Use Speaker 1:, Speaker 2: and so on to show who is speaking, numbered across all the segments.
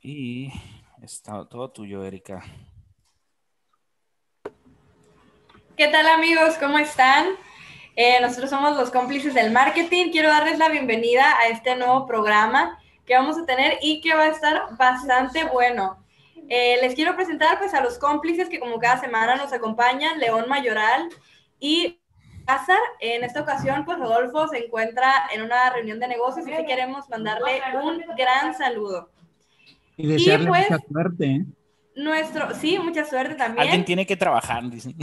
Speaker 1: Y está todo tuyo, Erika.
Speaker 2: ¿Qué tal amigos? ¿Cómo están? Eh, nosotros somos los cómplices del marketing. Quiero darles la bienvenida a este nuevo programa que vamos a tener y que va a estar bastante bueno. Eh, les quiero presentar pues a los cómplices que como cada semana nos acompañan, León Mayoral y Cázar. En esta ocasión pues Rodolfo se encuentra en una reunión de negocios y sí queremos mandarle un gran saludo.
Speaker 3: Y desearle pues, mucha suerte. ¿eh?
Speaker 2: Nuestro, sí, mucha suerte también.
Speaker 1: Alguien tiene que trabajar, dicen.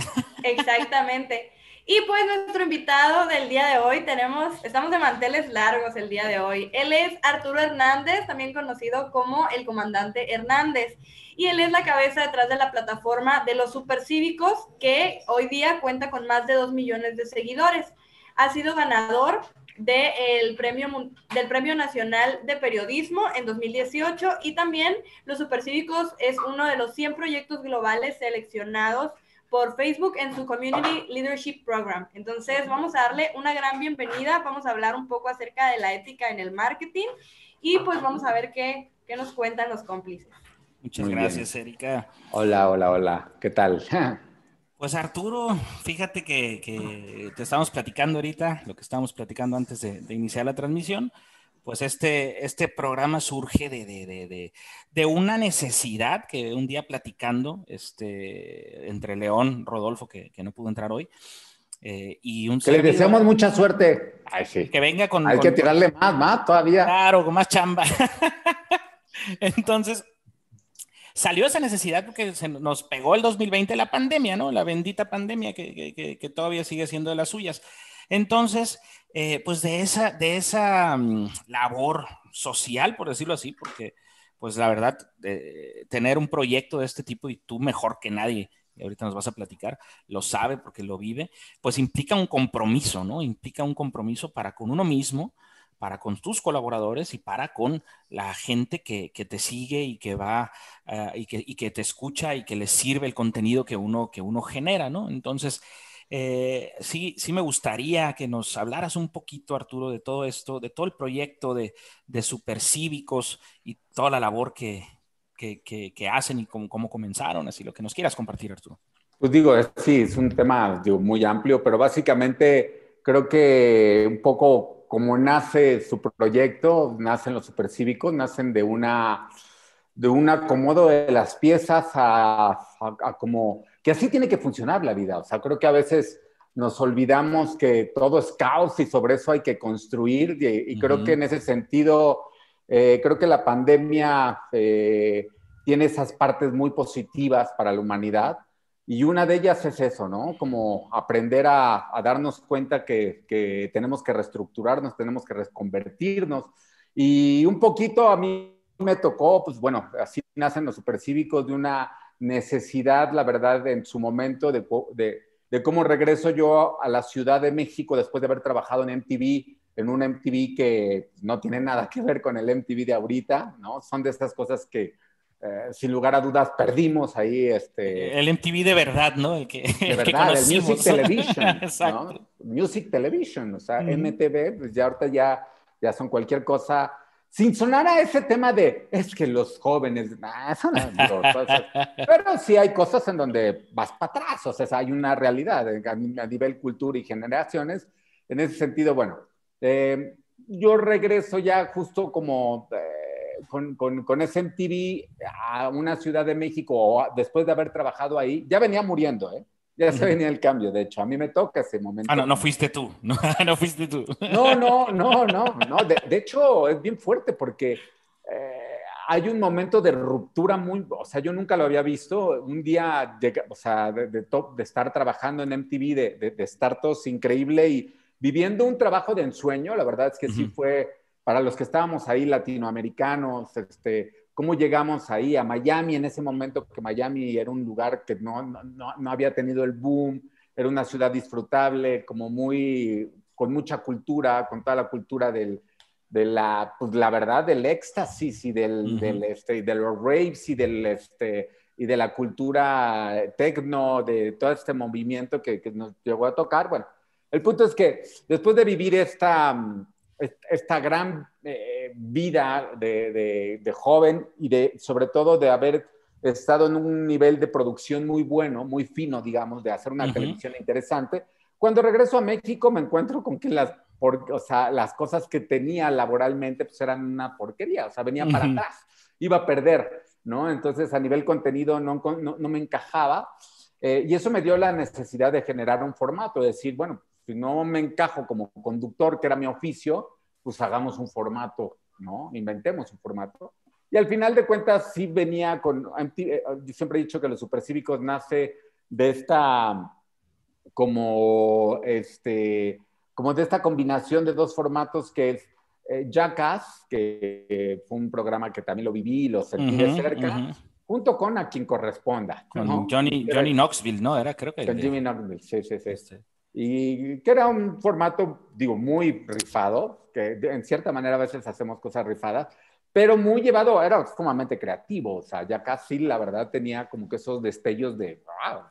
Speaker 2: Exactamente. Y pues nuestro invitado del día de hoy tenemos, estamos de manteles largos el día de hoy. Él es Arturo Hernández, también conocido como el comandante Hernández. Y él es la cabeza detrás de la plataforma de los supercívicos, que hoy día cuenta con más de dos millones de seguidores. Ha sido ganador del premio, del premio Nacional de Periodismo en 2018 y también Los Supercívicos es uno de los 100 proyectos globales seleccionados por Facebook en su Community Leadership Program. Entonces, vamos a darle una gran bienvenida, vamos a hablar un poco acerca de la ética en el marketing y pues vamos a ver qué, qué nos cuentan los cómplices.
Speaker 1: Muchas gracias, Erika.
Speaker 4: Hola, hola, hola. ¿Qué tal?
Speaker 1: Pues Arturo, fíjate que, te estamos platicando ahorita, lo que estábamos platicando antes de, de iniciar la transmisión, pues este, este programa surge de, una necesidad que un día platicando este, entre León, Rodolfo, que, no pudo entrar hoy, eh, y un
Speaker 4: Que le deseamos mucha suerte.
Speaker 1: Que venga con...
Speaker 4: Hay que tirarle más, más todavía.
Speaker 1: Claro, con más chamba. Entonces, salió esa necesidad porque se nos pegó el 2020 la pandemia, ¿no? La bendita pandemia que, que todavía sigue siendo de las suyas. Entonces, eh, pues de esa, de esa mm, labor social, por decirlo así, porque pues la verdad, tener un proyecto de este tipo y tú mejor que nadie, y ahorita nos vas a platicar, lo sabe porque lo vive, pues implica un compromiso, ¿no? Implica un compromiso para con uno mismo, para con tus colaboradores y para con la gente que, te sigue y que va ah, y, que, y, que, te escucha y que les sirve el contenido que uno, que uno genera, ¿no? Entonces, eh, sí, sí me gustaría que nos hablaras un poquito, Arturo, de todo esto, de todo el proyecto de, de Supercívicos y toda la labor que, que, hacen y cómo, cómo, comenzaron, así lo que nos quieras compartir, Arturo.
Speaker 4: Pues digo, sí, es un tema digo, muy amplio, pero básicamente creo que un poco como nace su proyecto, nacen los supercívicos, nacen de una de un acomodo de las piezas a, a como que así tiene que funcionar la vida. O sea, creo que a veces nos olvidamos que todo es caos y sobre eso hay que construir y, creo que en ese sentido, eh, creo que la pandemia eh, tiene esas partes muy positivas para la humanidad y una de ellas es eso, ¿no? Como aprender a, darnos cuenta que, que, tenemos que reestructurarnos, tenemos que reconvertirnos y un poquito a mí me tocó, pues bueno, así nacen los supercívicos de una necesidad, la verdad, en su momento de, de, cómo regreso yo a la Ciudad de México después de haber trabajado en MTV, en un MTV que no tiene nada que ver con el MTV de ahorita, ¿no? Son de estas cosas que, eh, sin lugar a dudas, perdimos ahí. Este,
Speaker 1: el MTV de verdad, ¿no? El que,
Speaker 4: de verdad, el, Music Television. ¿no? Music Television, o sea, MTV, pues ya ahorita ya, ya son cualquier cosa sin sonar a ese tema de, es que los jóvenes, eso no, pero sí hay cosas en donde vas para atrás, o sea, hay una realidad a, nivel cultura y generaciones. En ese sentido, bueno, eh, yo regreso ya justo como eh, con, con, con ese MTV a una ciudad de México, después de haber trabajado ahí, ya venía muriendo, ¿eh? Ya se venía el cambio, de hecho, a mí me toca ese momento.
Speaker 1: Ah, no, no fuiste tú, no, no fuiste tú.
Speaker 4: No, no, no, no, no. De, hecho, es bien fuerte porque eh, hay un momento de ruptura muy, o sea, yo nunca lo había visto. Un día, de, o sea, de, de, de estar trabajando en MTV, de, estar todos increíble y viviendo un trabajo de ensueño, la verdad es que sí fue, para los que estábamos ahí latinoamericanos, este, cómo llegamos ahí a Miami en ese momento, que Miami era un lugar que no, no, no, había tenido el boom, era una ciudad disfrutable, como muy, con mucha cultura, con toda la cultura del, de la, pues la verdad, del éxtasis y del, del este, de los raves y del, este, y de la cultura tecno, de todo este movimiento que, que nos llegó a tocar. Bueno, el punto es que después de vivir esta, esta gran eh, vida de, joven y de, sobre todo de haber estado en un nivel de producción muy bueno, muy fino, digamos, de hacer una televisión interesante. Cuando regreso a México me encuentro con que las, o sea, las cosas que tenía laboralmente pues eran una porquería, o sea, venía para atrás, iba a perder, ¿no? Entonces a nivel contenido no, no, me encajaba eh, y eso me dio la necesidad de generar un formato, de decir, bueno, si no me encajo como conductor, que era mi oficio, pues hagamos un formato, ¿no? Inventemos un formato. Y al final de cuentas sí venía con, eh, yo siempre he dicho que los supercívicos nace de esta, como, este, como de esta combinación de dos formatos que es eh, Jackass, que fue un programa que también lo viví y lo sentí de cerca, junto con A quien corresponda.
Speaker 1: Con Johnny, Johnny Knoxville, ¿no? Era creo que...
Speaker 4: Con Jimmy Knoxville, sí, sí, sí. Este. Y que era un formato, digo, muy rifado, que en cierta manera a veces hacemos cosas rifadas, pero muy llevado, era sumamente creativo, o sea, ya casi la verdad tenía como que esos destellos de, wow,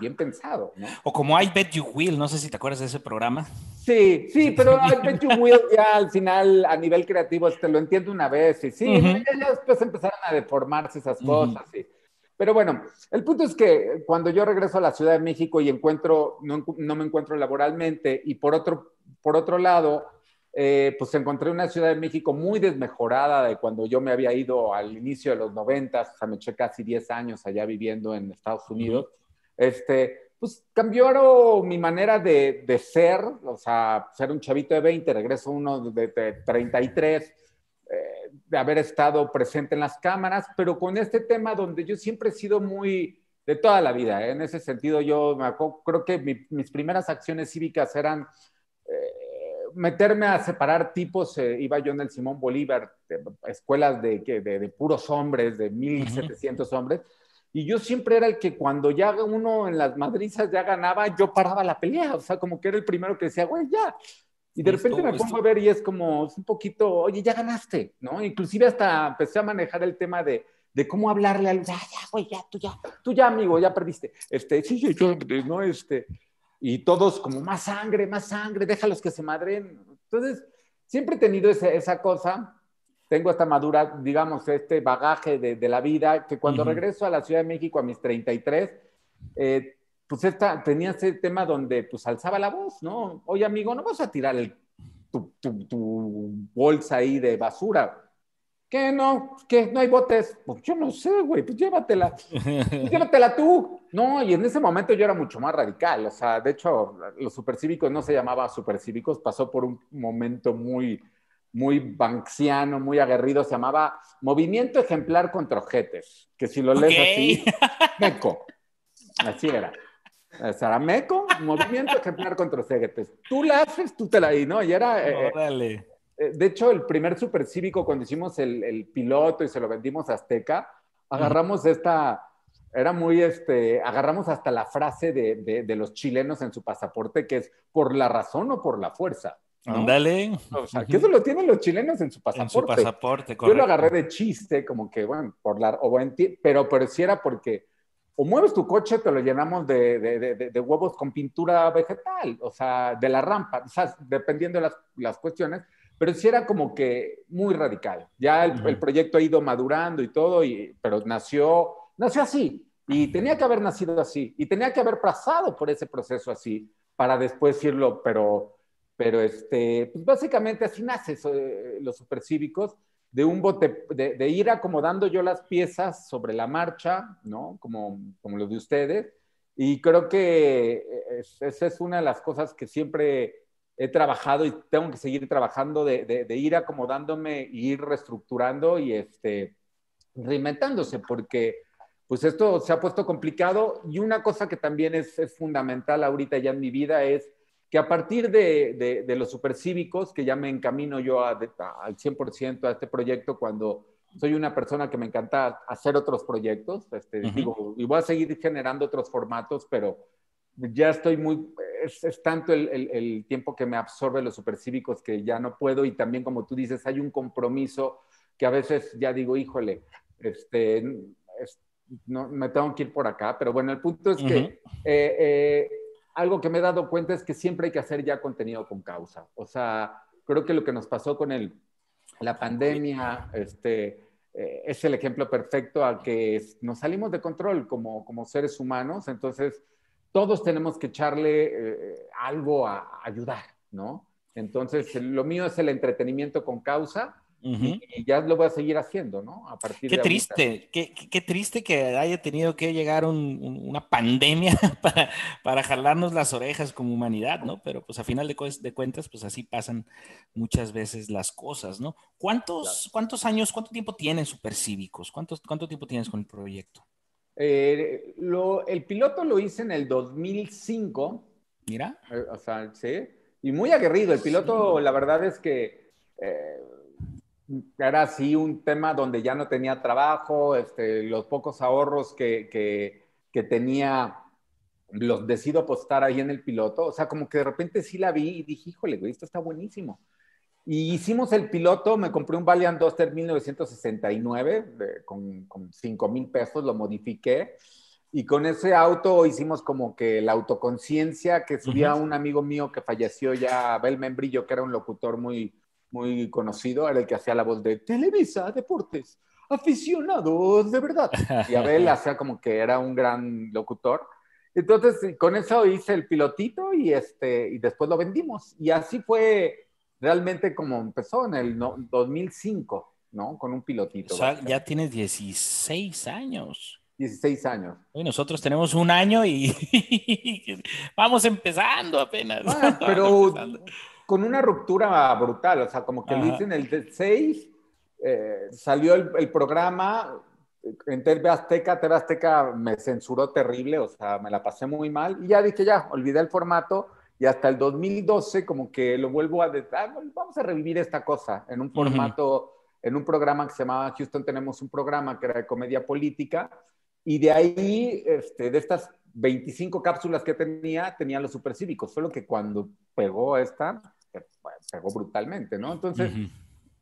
Speaker 4: bien pensado, ¿no?
Speaker 1: O como I Bet You Will, no sé si te acuerdas de ese programa.
Speaker 4: Sí, sí, pero I Bet You Will ya al final a nivel creativo te lo entiendo una vez y sí, ya, después empezaron a deformarse esas cosas, sí. Pero bueno, el punto es que cuando yo regreso a la Ciudad de México y encuentro, no, no me encuentro laboralmente y por otro, por otro lado, eh, pues encontré una Ciudad de México muy desmejorada de cuando yo me había ido al inicio de los 90, o sea, me eché casi 10 años allá viviendo en Estados Unidos. Este, pues cambió mi manera de, de, ser, o sea, ser un chavito de 20, regreso uno de, de 33 de haber estado presente en las cámaras, pero con este tema donde yo siempre he sido muy de toda la vida. ¿eh? En ese sentido, yo me creo que mis primeras acciones cívicas eran eh, meterme a separar tipos. Eh, iba yo en el Simón Bolívar, escuelas de, de, de, puros hombres, de 1700 hombres. Y yo siempre era el que cuando ya uno en las madrizas ya ganaba, yo paraba la pelea. O sea, como que era el primero que decía, güey, ya, y de repente me pongo a ver y es como, es un poquito, oye, ya ganaste, ¿no? Inclusive hasta empecé a manejar el tema de, de cómo hablarle al, ya, ya, güey, ya, tú ya, tú ya, amigo, ya perdiste. Este, sí, sí, yo, ¿no? Este, y todos como, más sangre, más sangre, déjalos que se madren. Entonces, siempre he tenido esa, esa cosa, tengo esta madura, digamos, este bagaje de, de la vida, que cuando regreso a la Ciudad de México a mis 33, eh, pues esta, tenía ese tema donde pues alzaba la voz, ¿no? Oye, amigo, no vas a tirar el, tu, tu, bolsa ahí de basura. ¿Qué no? ¿Qué? ¿No hay botes? Pues yo no sé, güey, pues llévatela. Pues llévatela tú. No, y en ese momento yo era mucho más radical. O sea, de hecho, los supercívicos no se llamaba supercívicos, pasó por un momento muy, muy banksiano, muy aguerrido, se llamaba Movimiento Ejemplar contra Ojetes, que si lo lees así, meco. Así era. Sarameco, movimiento ejemplar contra Cegetes. Tú la haces, tú te la di, ¿no? Y era. Eh, eh, de hecho, el primer supercívico, cuando hicimos el, piloto y se lo vendimos a Azteca, agarramos esta. Era muy este. Agarramos hasta la frase de, de, los chilenos en su pasaporte, que es por la razón o por la fuerza.
Speaker 1: Ándale.
Speaker 4: O sea, que eso lo tienen los chilenos en su pasaporte. En su
Speaker 1: pasaporte,
Speaker 4: correcto. Yo lo agarré de chiste, como que, bueno, por la. O, pero, pero sí era porque o mueves tu coche, te lo llenamos de, de, de, huevos con pintura vegetal, o sea, de la rampa, o sea, dependiendo de las, las cuestiones, pero sí era como que muy radical. Ya el, el, proyecto ha ido madurando y todo, y, pero nació, nació así, y tenía que haber nacido así, y tenía que haber pasado por ese proceso así, para después decirlo, pero, pero este, pues básicamente así nace eh, los supercívicos, de un bote, de, ir acomodando yo las piezas sobre la marcha, ¿no? Como, como lo de ustedes. Y creo que esa es una de las cosas que siempre he trabajado y tengo que seguir trabajando, de, ir acomodándome ir reestructurando y este, reinventándose, porque pues esto se ha puesto complicado. Y una cosa que también es, es fundamental ahorita ya en mi vida es que a partir de, de, los supercívicos, que ya me encamino yo al 100% a este proyecto cuando soy una persona que me encanta hacer otros proyectos, este, digo, y voy a seguir generando otros formatos, pero ya estoy muy, es, tanto el, el, tiempo que me absorbe los supercívicos que ya no puedo y también como tú dices, hay un compromiso que a veces ya digo, híjole, este, no, me tengo que ir por acá, pero bueno, el punto es que eh, eh, algo que me he dado cuenta es que siempre hay que hacer ya contenido con causa. O sea, creo que lo que nos pasó con el, la pandemia, este, eh, es el ejemplo perfecto a que nos salimos de control como, como seres humanos, entonces todos tenemos que echarle eh, algo a, ayudar, ¿no? Entonces, lo mío es el entretenimiento con causa y, ya lo voy a seguir haciendo, ¿no?
Speaker 1: A partir qué triste, qué, qué, triste que haya tenido que llegar una pandemia para, para, jalarnos las orejas como humanidad, ¿no? Pero pues a final de, de, cuentas, pues así pasan muchas veces las cosas, ¿no? ¿Cuántos, ¿cuántos años, cuánto tiempo tienen Supercívicos? ¿Cuántos, ¿Cuánto tiempo tienes con el proyecto?
Speaker 4: Eh, lo, el piloto lo hice en el 2005.
Speaker 1: Mira.
Speaker 4: Eh, o sea, sí. Y muy aguerrido. El piloto, la verdad es que eh, era así un tema donde ya no tenía trabajo, este, los pocos ahorros que, que, que, tenía, los decido apostar ahí en el piloto. O sea, como que de repente sí la vi y dije, híjole, güey, esto está buenísimo. Y hicimos el piloto, me compré un Valiant Duster 1969 con, con 5 mil pesos, lo modifiqué. Y con ese auto hicimos como que la autoconciencia que subía un amigo mío que falleció ya, Abel Membrillo, que era un locutor muy, muy conocido, era el que hacía la voz de Televisa Deportes, aficionados de verdad. Y Abel hacía como que era un gran locutor. Entonces, con eso hice el pilotito y, este, y después lo vendimos. Y así fue realmente como empezó en el 2005, ¿no? Con un pilotito.
Speaker 1: O sea, ya tienes 16 años.
Speaker 4: 16 años.
Speaker 1: Y nosotros tenemos un año y vamos empezando apenas.
Speaker 4: Ah, pero con una ruptura brutal, o sea, como que hice en el 6, eh, salió el, programa, en TV Azteca, TV Azteca me censuró terrible, o sea, me la pasé muy mal, y ya dije, ya, olvidé el formato, y hasta el 2012 como que lo vuelvo a ah, vamos a revivir esta cosa en un formato, en un programa que se llamaba Houston tenemos un programa que era de comedia política, y de ahí, este, de estas 25 cápsulas que tenía, tenía los supercívicos, solo que cuando pegó esta, pegó brutalmente, ¿no? Entonces,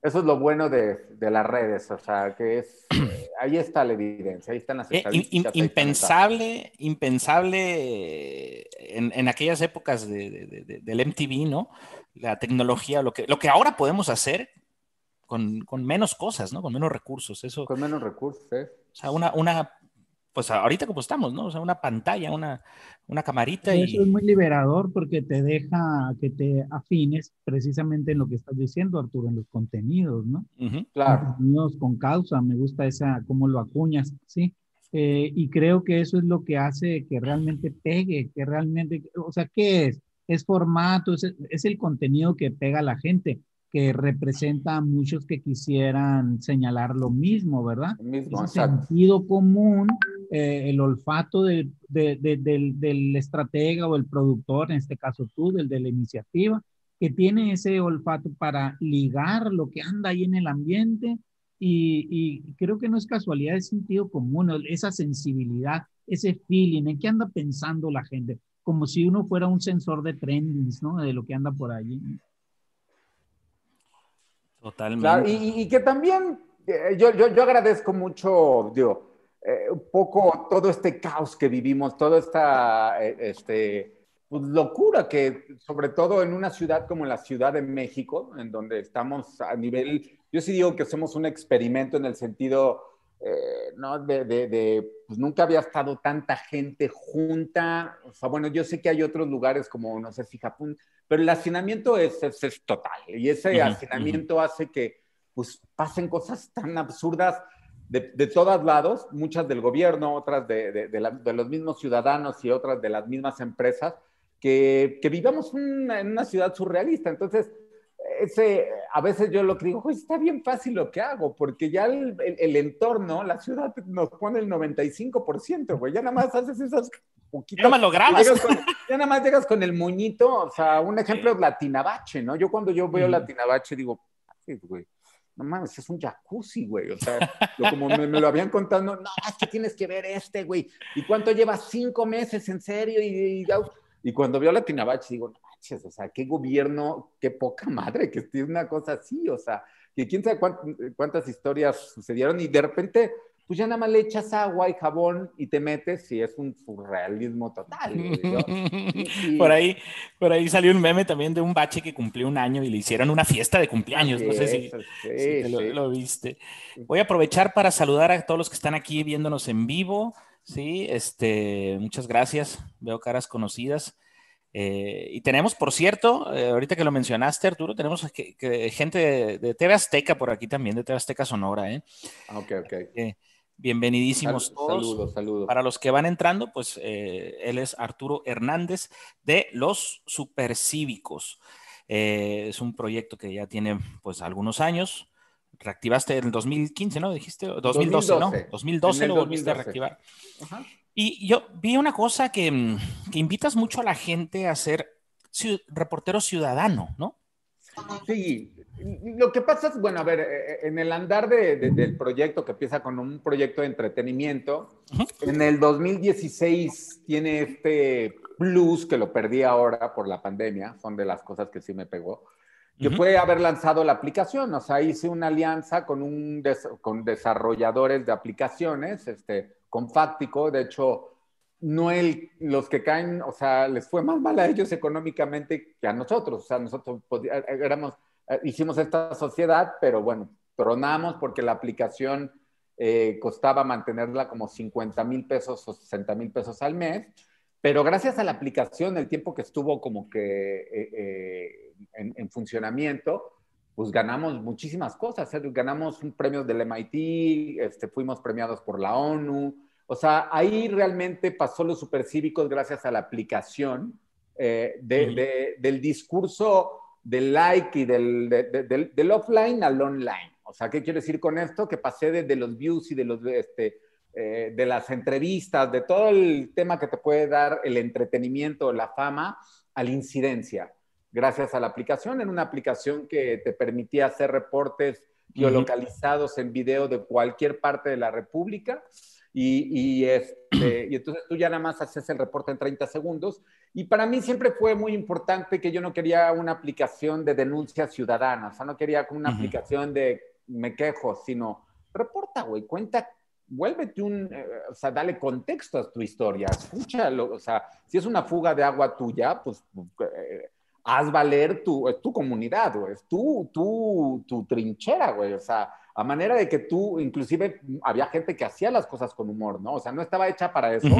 Speaker 4: eso es lo bueno de, de, las redes, o sea, que es, eh, ahí está la evidencia, ahí están las
Speaker 1: eh, estadísticas. impensable, impensable en, en, aquellas épocas de, de, del MTV, ¿no? La tecnología, lo que, lo que ahora podemos hacer con, con menos cosas, ¿no? Con menos recursos, eso.
Speaker 4: Con menos recursos, ¿eh?
Speaker 1: O sea, una, una pues ahorita como estamos, ¿no? O sea, una pantalla, una, una camarita. Y...
Speaker 3: Eso es muy liberador porque te deja que te afines precisamente en lo que estás diciendo, Arturo, en los contenidos, ¿no?
Speaker 4: Claro.
Speaker 3: Contenidos con causa, me gusta esa, cómo lo acuñas, ¿sí? Eh, y creo que eso es lo que hace que realmente pegue, que realmente, o sea, ¿qué es? Es formato, es, es el contenido que pega a la gente que representa a muchos que quisieran señalar lo mismo, ¿verdad?
Speaker 4: El mismo,
Speaker 3: Ese sentido común, eh, el olfato del, del, estratega o el productor, en este caso tú, del de la iniciativa, que tiene ese olfato para ligar lo que anda ahí en el ambiente y, y, creo que no es casualidad, es sentido común, esa sensibilidad, ese feeling, en qué anda pensando la gente, como si uno fuera un sensor de trendings, ¿no? De lo que anda por allí.
Speaker 1: Totalmente.
Speaker 4: y, que también eh, yo, yo, yo, agradezco mucho, digo, eh, un poco todo este caos que vivimos, toda esta eh, este, pues, locura que, sobre todo en una ciudad como la Ciudad de México, en donde estamos a nivel, yo sí digo que somos un experimento en el sentido, ¿no? De, de, pues nunca había estado tanta gente junta, o sea, bueno, yo sé que hay otros lugares como, no sé si Japón, pero el hacinamiento es, es, total y ese hacinamiento hace que pues pasen cosas tan absurdas de, de todos lados, muchas del gobierno, otras de, de, de, los mismos ciudadanos y otras de las mismas empresas, que, que vivamos en una ciudad surrealista. Entonces, ese, a veces yo lo que digo, está bien fácil lo que hago, porque ya el, el, entorno, la ciudad nos pone el 95%, güey, ya nada más haces esas
Speaker 1: poquitas. Ya lo grabas.
Speaker 4: ya nada más llegas con el moñito, o sea, un ejemplo es Latinabache, ¿no? Yo cuando yo veo Latinabache digo, güey, no mames, es un jacuzzi, güey, o sea, como me, lo habían contado, no, es que tienes que ver este, güey, ¿y cuánto llevas? Cinco meses, en serio, y, y, y cuando veo Latinabache digo, no o sea, qué gobierno, qué poca madre que esté una cosa así, o sea, que quién sabe cuántas, historias sucedieron y de repente pues ya nada más le echas agua y jabón y te metes y es un surrealismo total.
Speaker 1: Por, ahí, por ahí salió un meme también de un bache que cumplió un año y le hicieron una fiesta de cumpleaños. no sé si, lo, viste. Voy a aprovechar para saludar a todos los que están aquí viéndonos en vivo. Sí, este, muchas gracias. Veo caras conocidas. Eh, y tenemos, por cierto, eh, ahorita que lo mencionaste, Arturo, tenemos gente de, TV Azteca por aquí también, de TV Azteca Sonora. ¿eh?
Speaker 4: Ah, ok, ok.
Speaker 1: Bienvenidísimos todos.
Speaker 4: Saludos, saludos.
Speaker 1: Para los que van entrando, pues eh, él es Arturo Hernández de Los Supercívicos. Eh, es un proyecto que ya tiene pues algunos años. Reactivaste en el 2015, ¿no? Dijiste 2012, ¿no? 2012 lo volviste a reactivar. Y yo vi una cosa que, mm, que invitas mucho a la gente a ser reportero ciudadano, ¿no?
Speaker 4: Sí, lo que pasa es, bueno, a ver, eh, en el andar del proyecto que empieza con un proyecto de entretenimiento, en el 2016 tiene este plus que lo perdí ahora por la pandemia, son de las cosas que sí me pegó, que fue haber lanzado la aplicación, o sea, hice una alianza con, un con desarrolladores de aplicaciones, este, con Fáctico, de hecho, no el, los que caen, o sea, les fue más mal a ellos económicamente que a nosotros, o sea, nosotros éramos eh, hicimos esta sociedad, pero bueno, tronamos porque la aplicación eh, costaba mantenerla como 50 mil pesos o 60 mil pesos al mes, pero gracias a la aplicación, el tiempo que estuvo como que eh, en, funcionamiento, pues ganamos muchísimas cosas, ganamos un premio del MIT, este, fuimos premiados por la ONU, o sea, ahí realmente pasó los supercívicos gracias a la aplicación del discurso del like y del, del, offline al online. O sea, ¿qué quiero decir con esto? Que pasé desde los views y de, los, este, eh, de las entrevistas, de todo el tema que te puede dar el entretenimiento, la fama, a la incidencia. Gracias a la aplicación, en una aplicación que te permitía hacer reportes geolocalizados en video de cualquier parte de la República. Y, y, este, y entonces tú ya nada más haces el reporte en 30 segundos. Y para mí siempre fue muy importante que yo no quería una aplicación de denuncia ciudadana, o sea, no quería una aplicación de me quejo, sino reporta, güey, cuenta, vuélvete un, eh, o sea, dale contexto a tu historia, escúchalo, o sea, si es una fuga de agua tuya, pues eh, haz valer tu, tu comunidad, güey, es tu, tu, tu trinchera, güey, o sea, a manera de que tú, inclusive había gente que hacía las cosas con humor, ¿no? O sea, no estaba hecha para eso,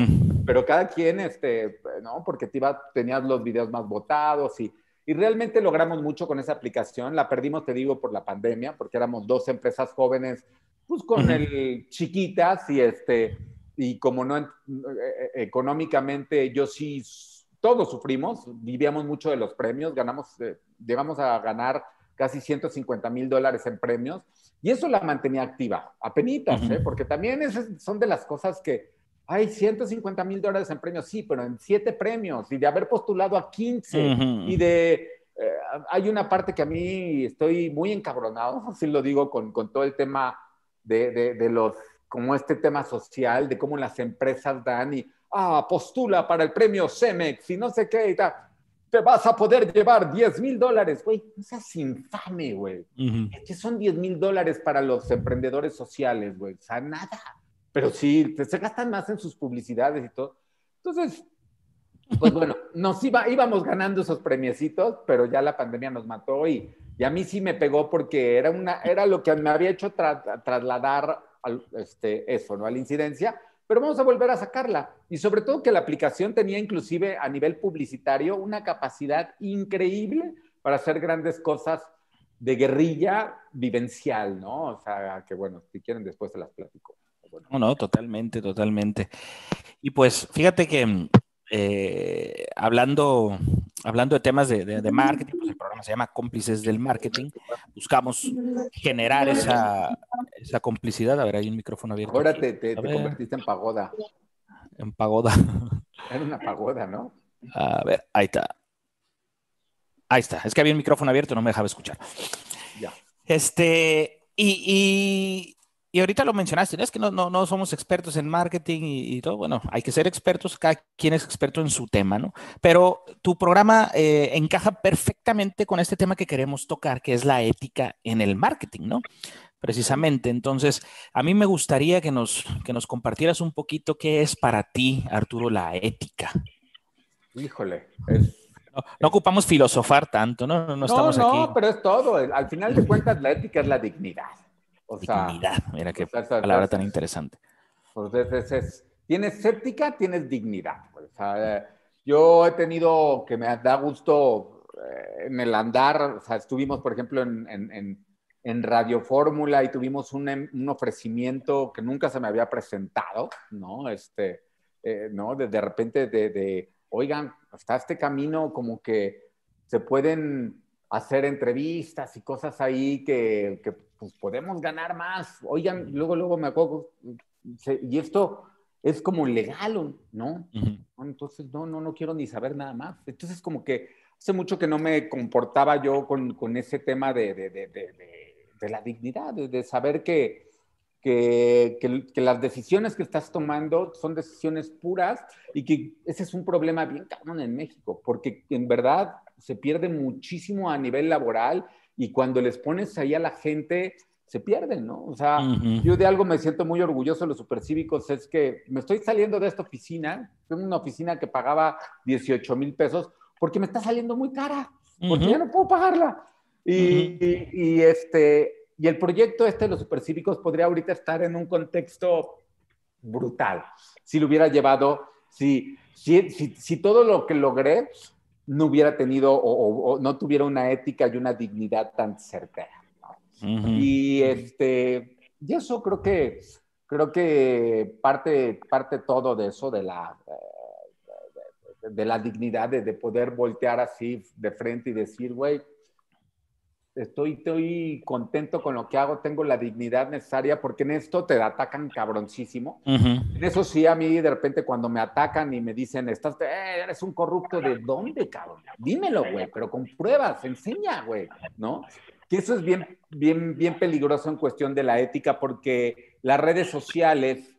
Speaker 4: pero cada quien, este, ¿no? Porque te iba, tenías los videos más votados y, y realmente logramos mucho con esa aplicación. La perdimos, te digo, por la pandemia, porque éramos dos empresas jóvenes, pues con el chiquitas y este, y como no, eh, eh, económicamente yo sí, todos sufrimos, vivíamos mucho de los premios, ganamos, eh, llegamos a ganar casi 150 mil dólares en premios y eso la mantenía activa, a penitas, ¿eh? porque también esas son de las cosas que, hay 150 mil dólares en premios, sí, pero en siete premios y de haber postulado a 15 y de... Eh, hay una parte que a mí estoy muy encabronado, así lo digo, con, con todo el tema de, de, de, los, como este tema social, de cómo las empresas dan y, ah, postula para el premio CEMEX y no sé qué y tal te vas a poder llevar 10 mil dólares, güey. No seas infame, güey. ¿Qué son 10 mil dólares para los emprendedores sociales, güey? O sea, nada. Pero sí, se gastan más en sus publicidades y todo. Entonces, pues bueno, nos iba, íbamos ganando esos premiecitos, pero ya la pandemia nos mató y, y a mí sí me pegó porque era, una, era lo que me había hecho trasladar al, este, eso, ¿no? A la incidencia pero vamos a volver a sacarla. Y sobre todo que la aplicación tenía inclusive a nivel publicitario una capacidad increíble para hacer grandes cosas de guerrilla vivencial, ¿no? O sea, que bueno, si quieren después se las platico.
Speaker 1: No, no, totalmente, totalmente. Y pues fíjate que eh, hablando, hablando de temas de, marketing, pues el programa se llama Cómplices del Marketing. Buscamos generar esa, esa complicidad. A ver, hay un micrófono abierto.
Speaker 4: Ahora te, te, convertiste en pagoda.
Speaker 1: En pagoda.
Speaker 4: Era una pagoda, ¿no?
Speaker 1: A ver, ahí está. Ahí está. Es que había un micrófono abierto, no me dejaba escuchar.
Speaker 4: Ya.
Speaker 1: Este, y, y ahorita lo mencionaste, es que no, no, no somos expertos en marketing y, todo, bueno, hay que ser expertos, cada quien es experto en su tema, ¿no? Pero tu programa eh, encaja perfectamente con este tema que queremos tocar, que es la ética en el marketing, ¿no? Precisamente. Entonces, a mí me gustaría que nos, que nos compartieras un poquito qué es para ti, Arturo, la ética.
Speaker 4: Híjole,
Speaker 1: no, ocupamos filosofar tanto, ¿no? No, no estamos no,
Speaker 4: pero es todo. Al final de cuentas, la ética es la dignidad.
Speaker 1: O dignidad, mira qué palabra tan interesante.
Speaker 4: Entonces, es, tienes ética, tienes dignidad. O sea, yo he tenido que me da gusto eh, en el andar, o sea, estuvimos, por ejemplo, en, en, en Radio Fórmula y tuvimos un, em, un, ofrecimiento que nunca se me había presentado, ¿no? Este, eh, ¿no? De, de repente de, de, oigan, está este camino como que se pueden hacer entrevistas y cosas ahí que, que pues, podemos ganar más. Oigan, luego, luego me acuerdo, y esto es como legal, ¿no? Entonces, no, no, no quiero ni saber nada más. Entonces, como que hace mucho que no me comportaba yo con, con ese tema de, de, de, de la dignidad, de, saber que, que, que, las decisiones que estás tomando son decisiones puras y que ese es un problema bien cabrón en México, porque en verdad se pierde muchísimo a nivel laboral y cuando les pones ahí a la gente se pierden, ¿no? O sea, yo de algo me siento muy orgulloso de los supercívicos, es que me estoy saliendo de esta oficina, tengo una oficina que pagaba 18 mil pesos, porque me está saliendo muy cara, porque ya no puedo pagarla. Y, y, este, y el proyecto este de los supercívicos podría ahorita estar en un contexto brutal, si lo hubiera llevado, si, si, si, todo lo que logré no hubiera tenido o, o no tuviera una ética y una dignidad tan certera. Y este, y eso creo que creo que parte, parte todo de eso, de la, de, de la dignidad, de, de, poder voltear así de frente y decir, güey, estoy, estoy contento con lo que hago, tengo la dignidad necesaria, porque en esto te atacan cabroncísimo. En eso sí, a mí de repente cuando me atacan y me dicen, estás, eh, eres un corrupto, ¿de dónde, cabrón? Dímelo, güey, pero con pruebas, enseña, güey, ¿no? Que eso es bien, bien, bien peligroso en cuestión de la ética, porque las redes sociales,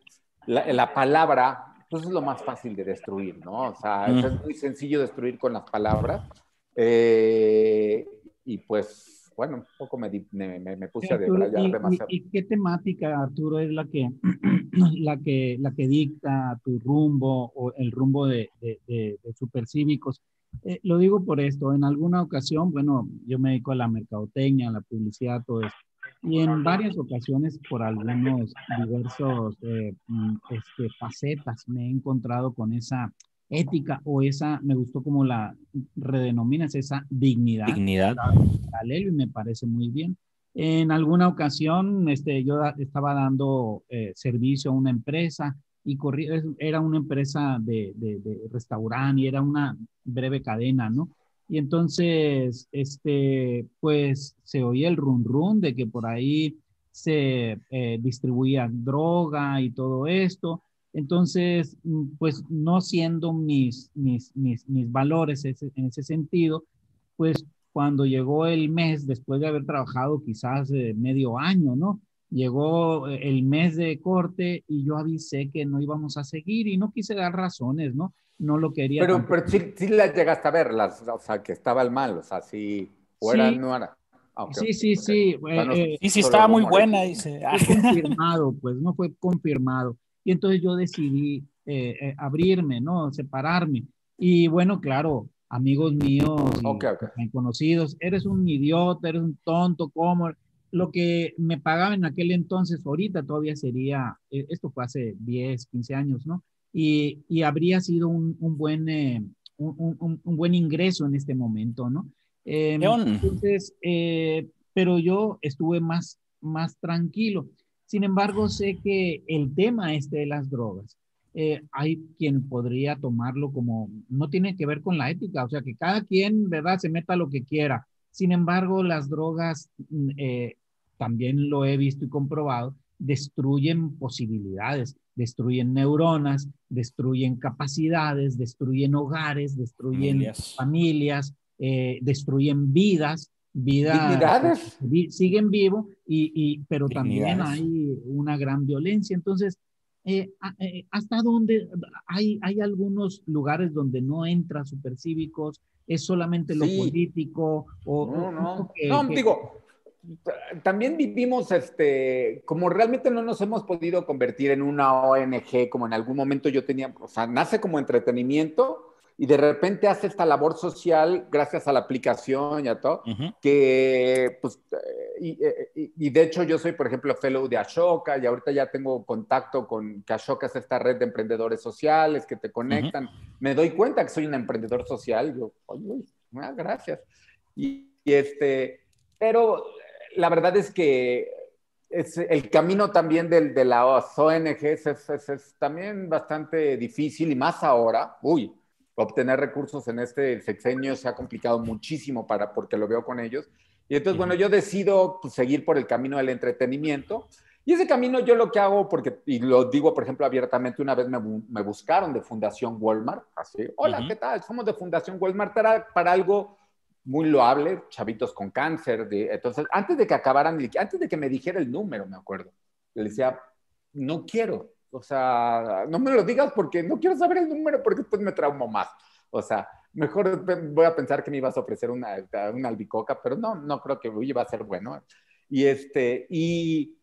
Speaker 4: la, la palabra, pues es lo más fácil de destruir, ¿no? O sea, es muy sencillo destruir con las palabras. Eh, y pues bueno, un poco me, me, puse a debrayar demasiado.
Speaker 3: ¿y, qué temática, Arturo, es la que, la que, la que dicta tu rumbo o el rumbo de, de, de, supercívicos? Eh, lo digo por esto, en alguna ocasión, bueno, yo me dedico a la mercadotecnia, a la publicidad, todo esto. Y en varias ocasiones, por algunos diversos eh, mm, este, facetas, me he encontrado con esa ética o esa, me gustó como la redenominas, esa dignidad.
Speaker 1: Dignidad.
Speaker 3: Paralelo y me parece muy bien. En alguna ocasión, este, yo estaba dando eh, servicio a una empresa y corrí, era una empresa de, de, de restaurante y era una breve cadena, ¿no? Y entonces, este, pues se oía el run run de que por ahí se eh, distribuía droga y todo esto. Entonces, mm, pues no siendo mis, mis, mis, mis valores en ese sentido, pues cuando llegó el mes, después de haber trabajado quizás medio año, ¿no? Llegó eh, el mes de corte y yo avisé que no íbamos a seguir y no quise dar razones, ¿no? No lo quería.
Speaker 4: Pero, pero sí, sí las llegaste a ver, las, o sea, que estaba el mal, o sea, si fuera, no era.
Speaker 3: Ah, sí, sí, sí.
Speaker 1: Eh, y sí estaba muy buena, dice.
Speaker 3: Fue confirmado, pues, no fue confirmado. Y entonces yo decidí eh, eh, abrirme, ¿no? Separarme. Y bueno, claro, amigos míos, conocidos, eres un idiota, eres un tonto, ¿cómo? Lo que me pagaba en aquel entonces, ahorita todavía sería, eh, esto fue hace 10, 15 años, ¿no? Y, y habría sido un, un buen, un, un, un, buen ingreso en este momento, ¿no? Em, entonces, pero yo estuve más, más tranquilo. Sin embargo, sé que el tema este de las drogas, eh, hay quien podría tomarlo como, no tiene que ver con la ética, o sea, que cada quien, ¿verdad?, se meta lo que quiera. Sin embargo, las drogas, mm, eh, también lo he visto y comprobado, destruyen posibilidades, destruyen neuronas, destruyen capacidades, destruyen hogares, destruyen familias, eh, destruyen vidas vida siguen vivo y, y pero también hay una gran violencia. Entonces eh, eh, hasta dónde hay hay algunos lugares donde no entra supercívicos es solamente lo político o
Speaker 4: no no, no digo también vivimos, este, como realmente no nos hemos podido convertir en una ONG, como en algún momento yo tenía, o sea, nace como entretenimiento, y de repente hace esta labor social gracias a la aplicación y a todo, que pues, eh, eh, y, y, de hecho yo soy, por ejemplo, fellow de Ashoka y ahorita ya tengo contacto con que Ashoka es esta red de emprendedores sociales que te conectan. Me doy cuenta que soy un emprendedor social, yo, oye, ah, gracias. Y, este, pero la verdad es que es, el camino también del, de las ONGs es, es, es, también bastante difícil y más ahora, uy, obtener recursos en este sexenio se ha complicado muchísimo para, porque lo veo con ellos. Y entonces, bueno, yo decido pues, seguir por el camino del entretenimiento. Y ese camino yo lo que hago, porque, y lo digo, por ejemplo, abiertamente, una vez me, me buscaron de Fundación Walmart, así, hola, ¿qué tal? Somos de Fundación Walmart para, para algo muy loable, chavitos con cáncer. De, entonces, antes de que acabaran, antes de que me dijera el número, me acuerdo, le decía, no quiero, o sea, no me lo digas porque no quiero saber el número porque después me traumo más. O sea, mejor voy a pensar que me ibas a ofrecer una, una albicoca, pero no, no creo que iba a ser bueno. Y este, y,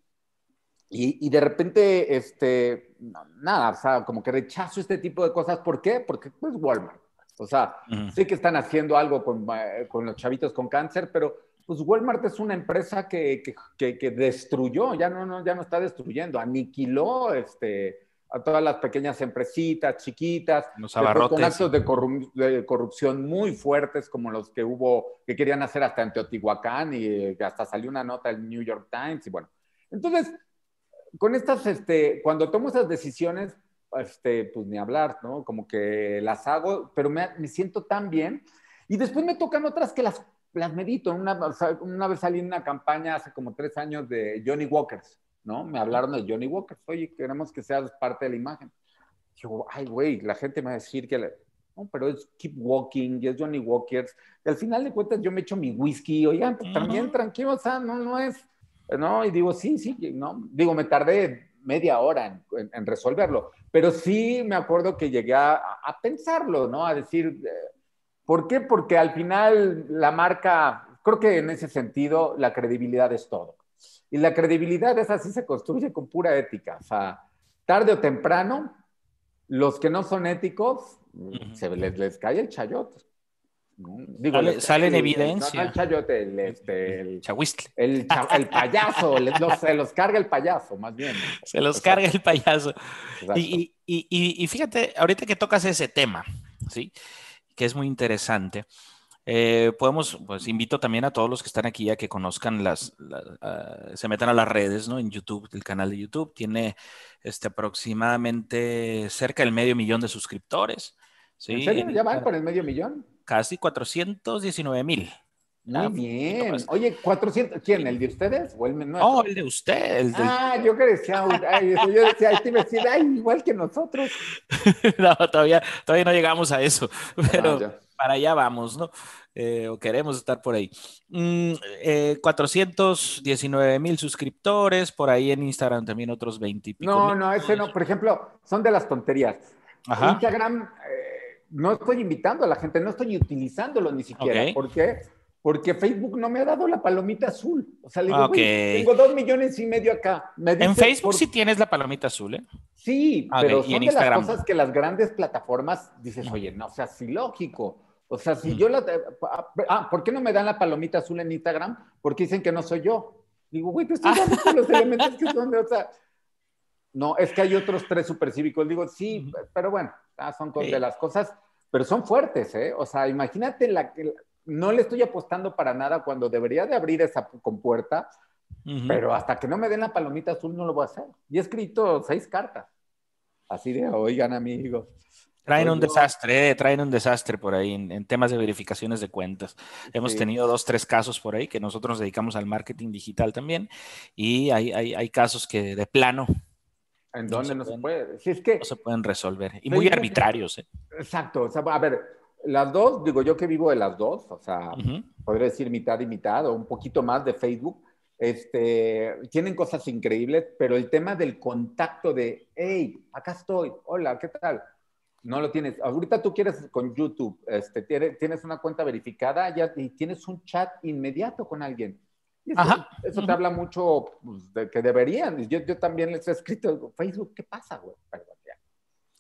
Speaker 4: y, de repente, este, nada, o sea, como que rechazo este tipo de cosas. ¿Por qué? Porque pues Walmart. O sea, sí que están haciendo algo con, eh, con los chavitos con cáncer, pero pues Walmart es una empresa que, que, que, destruyó, ya no, no, ya no está destruyendo, aniquiló este, a todas las pequeñas empresitas, chiquitas,
Speaker 1: los abarrotes.
Speaker 4: con actos de, de, corrupción muy fuertes como los que hubo, que querían hacer hasta en Teotihuacán y hasta salió una nota del New York Times y bueno. Entonces, con estas, este, cuando tomo esas decisiones, este, pues ni hablar, ¿no? Como que las hago, pero me, me siento tan bien. Y después me tocan otras que las las medito. Una, una vez salí en una campaña hace como tres años de Johnny Walkers, ¿no? Me hablaron de Johnny Walkers. Oye, queremos que seas parte de la imagen. Yo, ay, güey, la gente me va a decir que... no, pero es Keep Walking, y es Johnny Walkers. Y al final de cuentas yo me echo mi whisky. Oigan, pues también tranquilo, o sea, no, no es... No, y digo, sí, sí, no. Digo, me tardé media hora en, resolverlo. Pero sí me acuerdo que llegué a, a pensarlo, ¿no? A decir... Eh, ¿Por qué? Porque al final la marca, creo que en ese sentido la credibilidad es todo. Y la credibilidad es así, se construye con pura ética. O sea, tarde o temprano, los que no son éticos, se les, les, cae el chayote.
Speaker 1: Digo, sale, sale en evidencia.
Speaker 4: No, el chayote, el, este, el,
Speaker 1: El,
Speaker 4: el payaso, los, se los carga el payaso, más bien.
Speaker 1: Se los carga el payaso. Y, y, y, y, fíjate, ahorita que tocas ese tema, ¿sí? Que es muy interesante. Eh, podemos, pues invito también a todos los que están aquí a que conozcan las, se metan a las redes, ¿no? En YouTube, el canal de YouTube tiene este, aproximadamente cerca del medio millón de suscriptores. ¿sí?
Speaker 4: ¿En serio? ¿Ya van por el medio millón?
Speaker 1: Casi 419 mil.
Speaker 4: Muy bien. Oye, 400, ¿quién? ¿El de ustedes o el
Speaker 1: nuestro? No, el de usted. El
Speaker 4: Ah, yo que decía, yo decía, este decía, ay, igual que nosotros.
Speaker 1: no, todavía, todavía no llegamos a eso, pero para allá vamos, ¿no? Eh, o queremos estar por ahí. Mm, eh, 419 mil suscriptores, por ahí en Instagram también otros 20 y pico
Speaker 4: No, no, ese no, por ejemplo, son de las tonterías. Ajá. Instagram, eh, no estoy invitando a la gente, no estoy utilizándolo ni siquiera. Okay. ¿Por qué? Porque Facebook no me ha dado la palomita azul. O sea, le digo, okay. tengo dos millones y medio acá.
Speaker 1: en Facebook sí tienes la palomita azul, ¿eh?
Speaker 4: Sí, okay. pero son de Instagram? las cosas que las grandes plataformas dices, oye, no, o sea, sí lógico. O sea, si mm. yo la... Ah, ¿por qué no me dan la palomita azul en Instagram? Porque dicen que no soy yo. Digo, güey, te estoy dando los elementos que son de, o sea... No, es que hay otros tres supercívicos. Digo, sí, pero bueno, ah, son sí. de las cosas, pero son fuertes, ¿eh? O sea, imagínate la, no le estoy apostando para nada cuando debería de abrir esa compuerta, uh -huh. pero hasta que no me den la palomita azul no lo voy a hacer. Y he escrito seis cartas. Así de, oigan amigos.
Speaker 1: Traen un desastre, traen un desastre por ahí en, en temas de verificaciones de cuentas. Hemos sí. tenido dos, tres casos por ahí que nosotros nos dedicamos al marketing digital también y hay, hay, hay casos que de plano
Speaker 4: ¿En dónde no se, puede? no se puede? Si es que,
Speaker 1: no se pueden resolver. Y muy arbitrarios. ¿eh?
Speaker 4: Exacto. O sea, a ver, las dos, digo yo que vivo de las dos, o sea, uh -huh. podría decir mitad y mitad o un poquito más de Facebook, este, tienen cosas increíbles, pero el tema del contacto de, hey, acá estoy, hola, ¿qué tal? No lo tienes. Ahorita tú quieres con YouTube, este, tienes una cuenta verificada ya, y tienes un chat inmediato con alguien. eso, te habla mucho pues, de que deberían. Yo, yo también les he escrito, Facebook, ¿qué pasa, güey?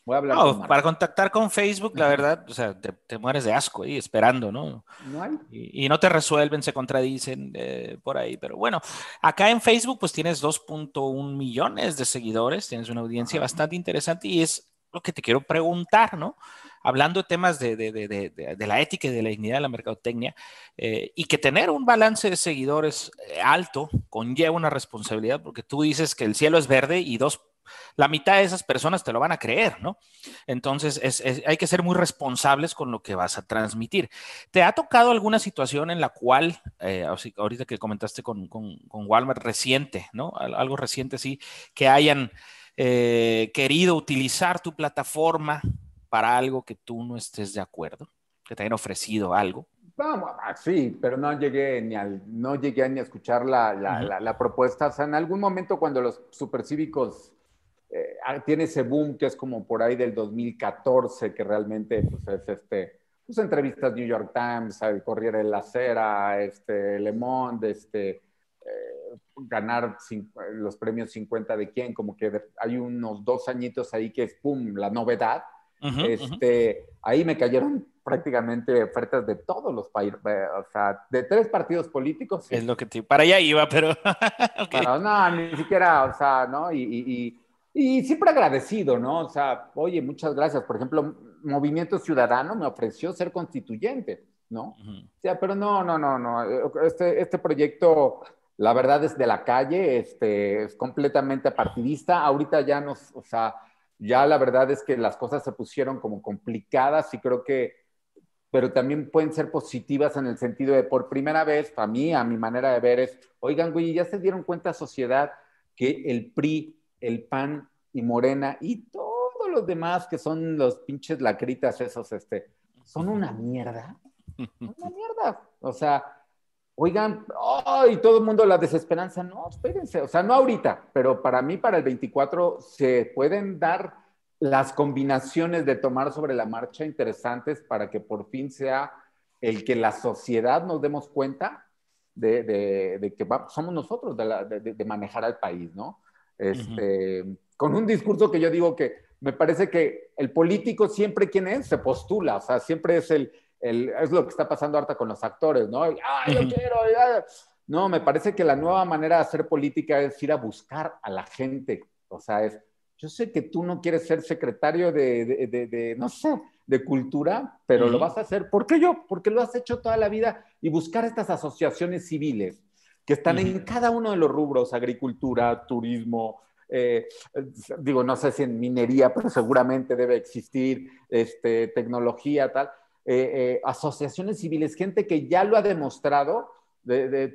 Speaker 1: Voy a hablar no, para contactar con Facebook, la verdad, o sea, te, mueres de asco ahí esperando, ¿no? No hay. Y, no te resuelven, se contradicen eh, por ahí. Pero bueno, acá en Facebook, pues tienes 2.1 millones de seguidores, tienes una audiencia bastante interesante y es lo que te quiero preguntar, ¿no? Hablando de temas de, de, de, de la ética y de la dignidad de la mercadotecnia, eh, y que tener un balance de seguidores eh, alto conlleva una responsabilidad, porque tú dices que el cielo es verde y dos la mitad de esas personas te lo van a creer, ¿no? Entonces, hay que ser muy responsables con lo que vas a transmitir. ¿Te ha tocado alguna situación en la cual, eh, ahorita que comentaste con, Walmart reciente, ¿no? Algo reciente, sí, que hayan eh, querido utilizar tu plataforma para algo que tú no estés de acuerdo, que te hayan ofrecido algo?
Speaker 4: sí, pero no llegué ni al, no llegué ni a escuchar la, la, propuesta. O sea, en algún momento cuando los supercívicos eh, ah, tiene ese boom que es como por ahí del 2014, que realmente pues, es este, pues, entrevistas New York Times, el Corriere de la Cera, este, Le Monde, este, eh, ganar los premios 50 de quién, como que hay unos dos añitos ahí que es, pum, la novedad. este, Ahí me cayeron prácticamente ofertas de todos los países, eh, o sea, de tres partidos políticos.
Speaker 1: Es lo que te, para allá iba, pero...
Speaker 4: no, ni siquiera, o sea, ¿no? y y siempre agradecido, ¿no? O sea, oye, muchas gracias. Por ejemplo, Movimiento Ciudadano me ofreció ser constituyente, ¿no? O sea, pero no, no, no, no. Este, este proyecto, la verdad, es de la calle, este, es completamente partidista. Ahorita ya nos, o sea, ya la verdad es que las cosas se pusieron como complicadas y creo que, pero también pueden ser positivas en el sentido de, por primera vez, para mí, a mi manera de ver es, oigan, güey, ya se dieron cuenta, sociedad, que el PRI el PAN y Morena y todos los demás que son los pinches lacritas esos, este, son una mierda. Una mierda. O sea, oigan, ¡ay! todo el mundo la desesperanza. No, espérense. O sea, no ahorita, pero para mí, para el 24, se pueden dar las combinaciones de tomar sobre la marcha interesantes para que por fin sea el que la sociedad nos demos cuenta de, que somos nosotros de, manejar al país, ¿no? Este, con un discurso que yo digo que me parece que el político siempre quien es, se postula, o sea, siempre es el, el es lo que está pasando ahorita con los actores, ¿no? Ah, yo quiero, No, me parece que la nueva manera de hacer política es ir a buscar a la gente, o sea, es, yo sé que tú no quieres ser secretario de, de, de, no sé, de cultura, pero lo vas a hacer. ¿Por qué yo? Porque lo has hecho toda la vida y buscar estas asociaciones civiles que están en cada uno de los rubros, agricultura, turismo, eh, digo, no sé si en minería, pero seguramente debe existir, este, tecnología, tal, eh, eh, asociaciones civiles, gente que ya lo ha demostrado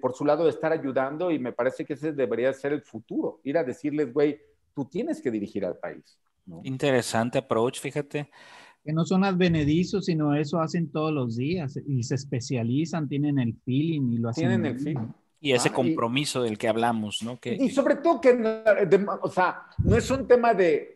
Speaker 4: por su lado de estar ayudando y me parece que ese debería ser el futuro, ir a decirles, güey, tú tienes que dirigir al país.
Speaker 1: Interesante approach, fíjate.
Speaker 3: Que no son advenedizos, sino eso hacen todos los días y se especializan, tienen el feeling y lo hacen.
Speaker 4: Tienen el feeling.
Speaker 1: Y ese compromiso del que hablamos, ¿no? Que,
Speaker 4: y sobre todo que, o sea, no es un tema de,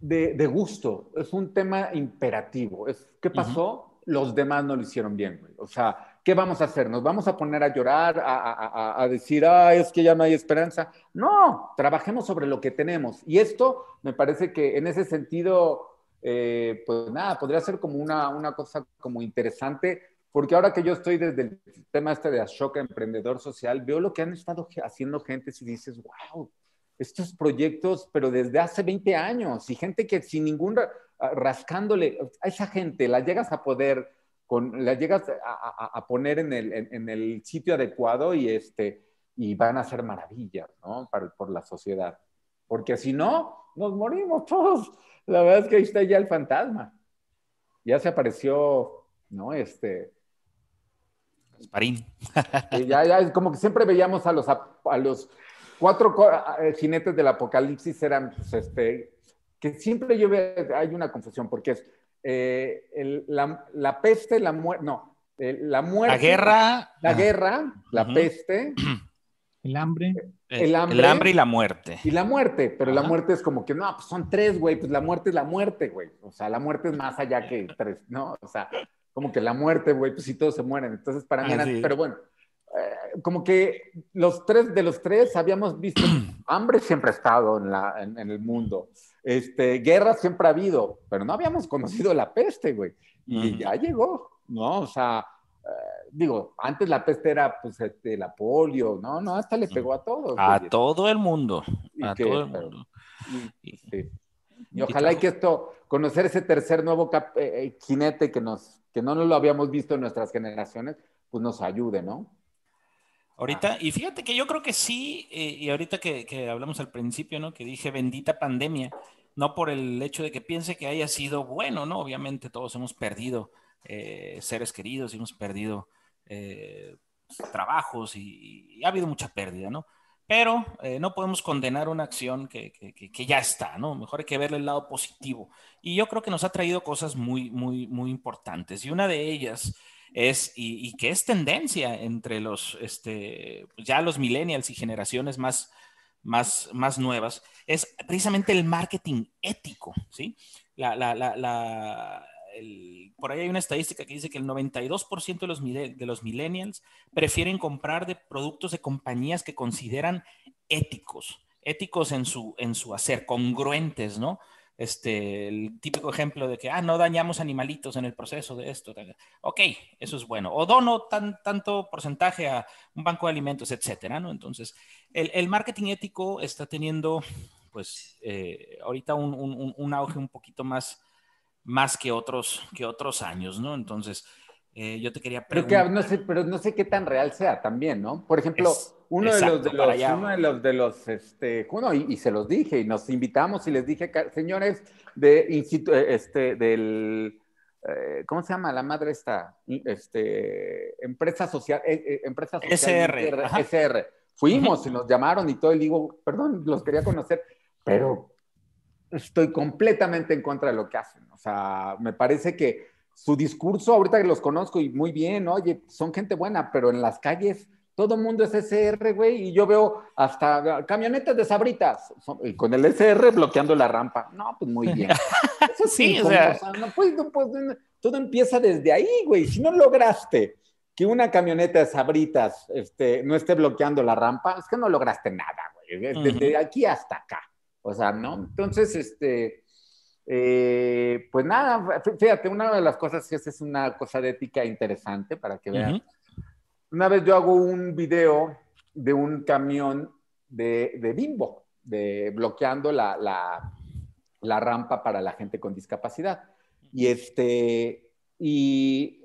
Speaker 4: de, gusto, es un tema imperativo. Es, ¿Qué pasó? Los demás no lo hicieron bien, güey. O sea, ¿qué vamos a hacer? ¿Nos vamos a poner a llorar, a, a, a, decir, ah, es que ya no hay esperanza? No, trabajemos sobre lo que tenemos. Y esto me parece que en ese sentido, eh, pues nada, podría ser como una, una cosa como interesante porque ahora que yo estoy desde el tema este de Ashoka Emprendedor Social, veo lo que han estado haciendo gente y dices, wow, estos proyectos, pero desde hace 20 años, y gente que sin ningún rascándole, a esa gente la llegas a poder, con, la llegas a, poner en el, en, el, sitio adecuado y, este, y van a ser maravillas, ¿no? Para, por la sociedad. Porque si no, nos morimos todos. La verdad es que ahí está ya el fantasma. Ya se apareció, ¿no? Este,
Speaker 1: Parín.
Speaker 4: ya, ya, como que siempre veíamos a los, a, los cuatro eh, jinetes del apocalipsis, eran, pues, este, que siempre yo veo, hay una confusión, porque es eh, la, peste, la muerte, no, la muerte.
Speaker 1: La guerra.
Speaker 4: La guerra, la peste.
Speaker 3: El hambre.
Speaker 1: El hambre. El hambre y la muerte.
Speaker 4: Y la muerte, pero la muerte es como que, no, pues son tres, güey, pues la muerte es la muerte, güey. O sea, la muerte es más allá que tres, ¿no? O sea, como que la muerte, güey, pues si todos se mueren. Entonces, para mí, pero bueno, eh, como que los tres de los tres habíamos visto, hambre siempre ha estado en, la, en, el mundo, este, guerra siempre ha habido, pero no habíamos conocido la peste, güey, y ya llegó, ¿no? O sea, eh, digo, antes la peste era, pues, este, la polio, ¿no? No, hasta le pegó a todos.
Speaker 1: A todo el mundo, a todo el mundo.
Speaker 4: Y, ojalá y que esto, conocer ese tercer nuevo eh, jinete que, nos, que no lo habíamos visto en nuestras generaciones, pues nos ayude, ¿no?
Speaker 1: Ahorita, y fíjate que yo creo que sí, eh, y ahorita que, hablamos al principio, ¿no? Que dije bendita pandemia, no por el hecho de que piense que haya sido bueno, ¿no? Obviamente todos hemos perdido eh, seres queridos y hemos perdido eh, trabajos y, ha habido mucha pérdida, ¿no? Pero no podemos condenar una acción que, que, ya está, ¿no? Mejor hay que verle el lado positivo. Y yo creo que nos ha traído cosas muy, muy, muy importantes. Y una de ellas es, y, que es tendencia entre los, este, ya los millennials y generaciones más, más, más nuevas, es precisamente el marketing ético, ¿sí? La, la, la, por ahí hay una estadística que dice que el 92% de los, millennials prefieren comprar de productos de compañías que consideran éticos, éticos en su, en su hacer, congruentes, ¿no? este, el típico ejemplo de que, ah, no dañamos animalitos en el proceso de esto. Ok, eso es bueno. O dono tan, tanto porcentaje a un banco de alimentos, etcétera, ¿no? Entonces, el, el marketing ético está teniendo, pues, eh, ahorita un, un, un, auge un poquito más, más que, otros, que otros años, ¿no? Entonces, eh, yo te quería
Speaker 4: preguntar. no sé, pero no sé qué tan real sea también, ¿no? Por ejemplo, uno, de los, de los, uno de los de los, este, uno, y, se los dije, y nos invitamos y les dije, señores de eh, este, del, eh, ¿cómo se llama la madre esta? Este, empresa social, empresa
Speaker 1: social. SR.
Speaker 4: SR. Fuimos y nos llamaron y todo, y digo, perdón, los quería conocer, pero estoy completamente en contra de lo que hacen. O sea, me parece que su discurso, ahorita que los conozco y muy bien, oye, son gente buena, pero en las calles todo mundo es SR, güey, y yo veo hasta camionetas de sabritas con el SR bloqueando la rampa. No, pues muy bien. Eso sí, o sea, no, pues, todo empieza desde ahí, güey. Si no lograste que una camioneta de sabritas este, no esté bloqueando la rampa, es que no lograste nada, güey. Desde aquí hasta acá. O sea, ¿no? Entonces, este, eh, pues nada, fíjate, una de las cosas que es una cosa de ética interesante para que vean. Una vez yo hago un video de un camión de, de bimbo, de bloqueando la, la, la, rampa para la gente con discapacidad. Y este, y,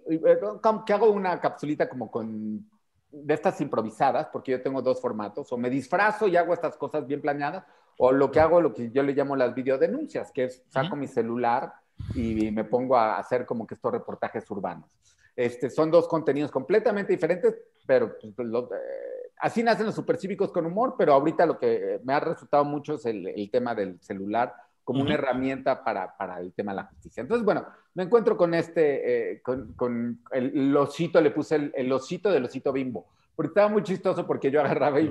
Speaker 4: que hago una capsulita como con de estas improvisadas, porque yo tengo dos formatos, o me disfrazo y hago estas cosas bien planeadas, o lo que hago, lo que yo le llamo las videodenuncias, que es saco mi celular y me pongo a hacer como que estos reportajes urbanos. Este, son dos contenidos completamente diferentes, pero pues, eh, así nacen los supercívicos con humor, pero ahorita lo que me ha resultado mucho es el, tema del celular como una herramienta para, para, el tema de la justicia. Entonces, bueno, me encuentro con este, eh, con, con el, osito, le puse el, el osito del osito bimbo porque estaba muy chistoso porque yo agarraba y,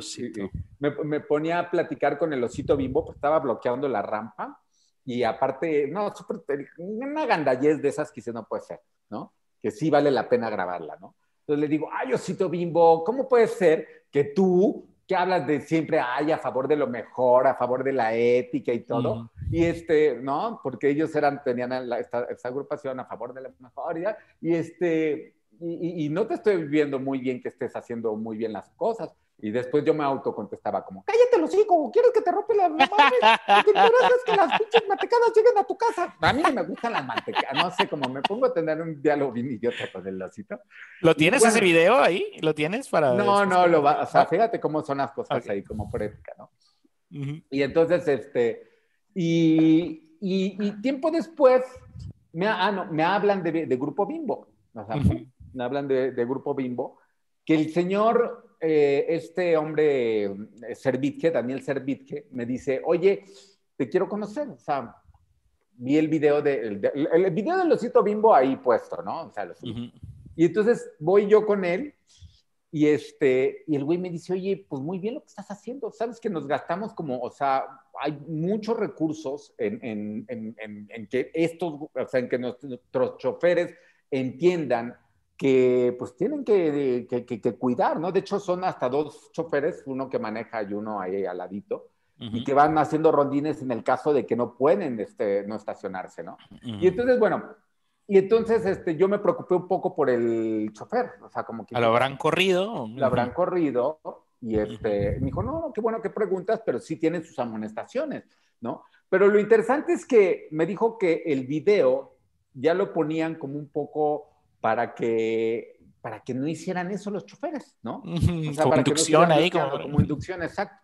Speaker 4: me, ponía a platicar con el osito bimbo, porque estaba bloqueando la rampa y aparte, no, super, una gandallez de esas que no puede ser, ¿no? Que sí vale la pena grabarla, ¿no? Entonces le digo, ay, osito bimbo, ¿cómo puede ser que tú, que hablas de siempre, ay, a favor de lo mejor, a favor de la ética y todo, y este, ¿no? Porque ellos eran, tenían esta, esta, agrupación a favor de la mejor, y este, y, no te estoy viendo muy bien que estés haciendo muy bien las cosas. Y después yo me autocontestaba como, cállate los hijos, ¿quieres que te rompe la madre? Lo que es que las pinches mantecadas lleguen a tu casa. A mí no me gustan las mantecadas, no sé, cómo me pongo a tener un diálogo bien idiota con el lacito.
Speaker 1: ¿Lo tienes ese video ahí? ¿Lo tienes para...?
Speaker 4: No, no, lo va, o sea, fíjate cómo son las cosas ahí, como por ética, ¿no? Y entonces, este, y, y, tiempo después, me, ah, no, me hablan de, de Grupo Bimbo. O sea, hablan de, Grupo Bimbo, que el señor, eh, este hombre, eh, Servitje, Daniel Servitje, me dice, oye, te quiero conocer, o sea, vi el video de, el, video del osito Bimbo ahí puesto, ¿no? O sea, Y entonces voy yo con él y, este, y el güey me dice, oye, pues muy bien lo que estás haciendo, sabes que nos gastamos como, o sea, hay muchos recursos en, en, en, en que estos, o sea, en que nuestros choferes entiendan que pues tienen que, que, que, cuidar, ¿no? De hecho, son hasta dos choferes, uno que maneja y uno ahí al ladito, y que van haciendo rondines en el caso de que no pueden este, no estacionarse, ¿no? Y entonces, bueno, y entonces este, yo me preocupé un poco por el chofer, o sea, como que...
Speaker 1: ¿Lo habrán corrido?
Speaker 4: Lo habrán corrido, y este, me dijo, no, qué bueno que preguntas, pero sí tienen sus amonestaciones, ¿no? Pero lo interesante es que me dijo que el video ya lo ponían como un poco para que, para que no hicieran eso los choferes, ¿no?
Speaker 1: O sea, como inducción ahí. Como...
Speaker 4: como inducción, exacto.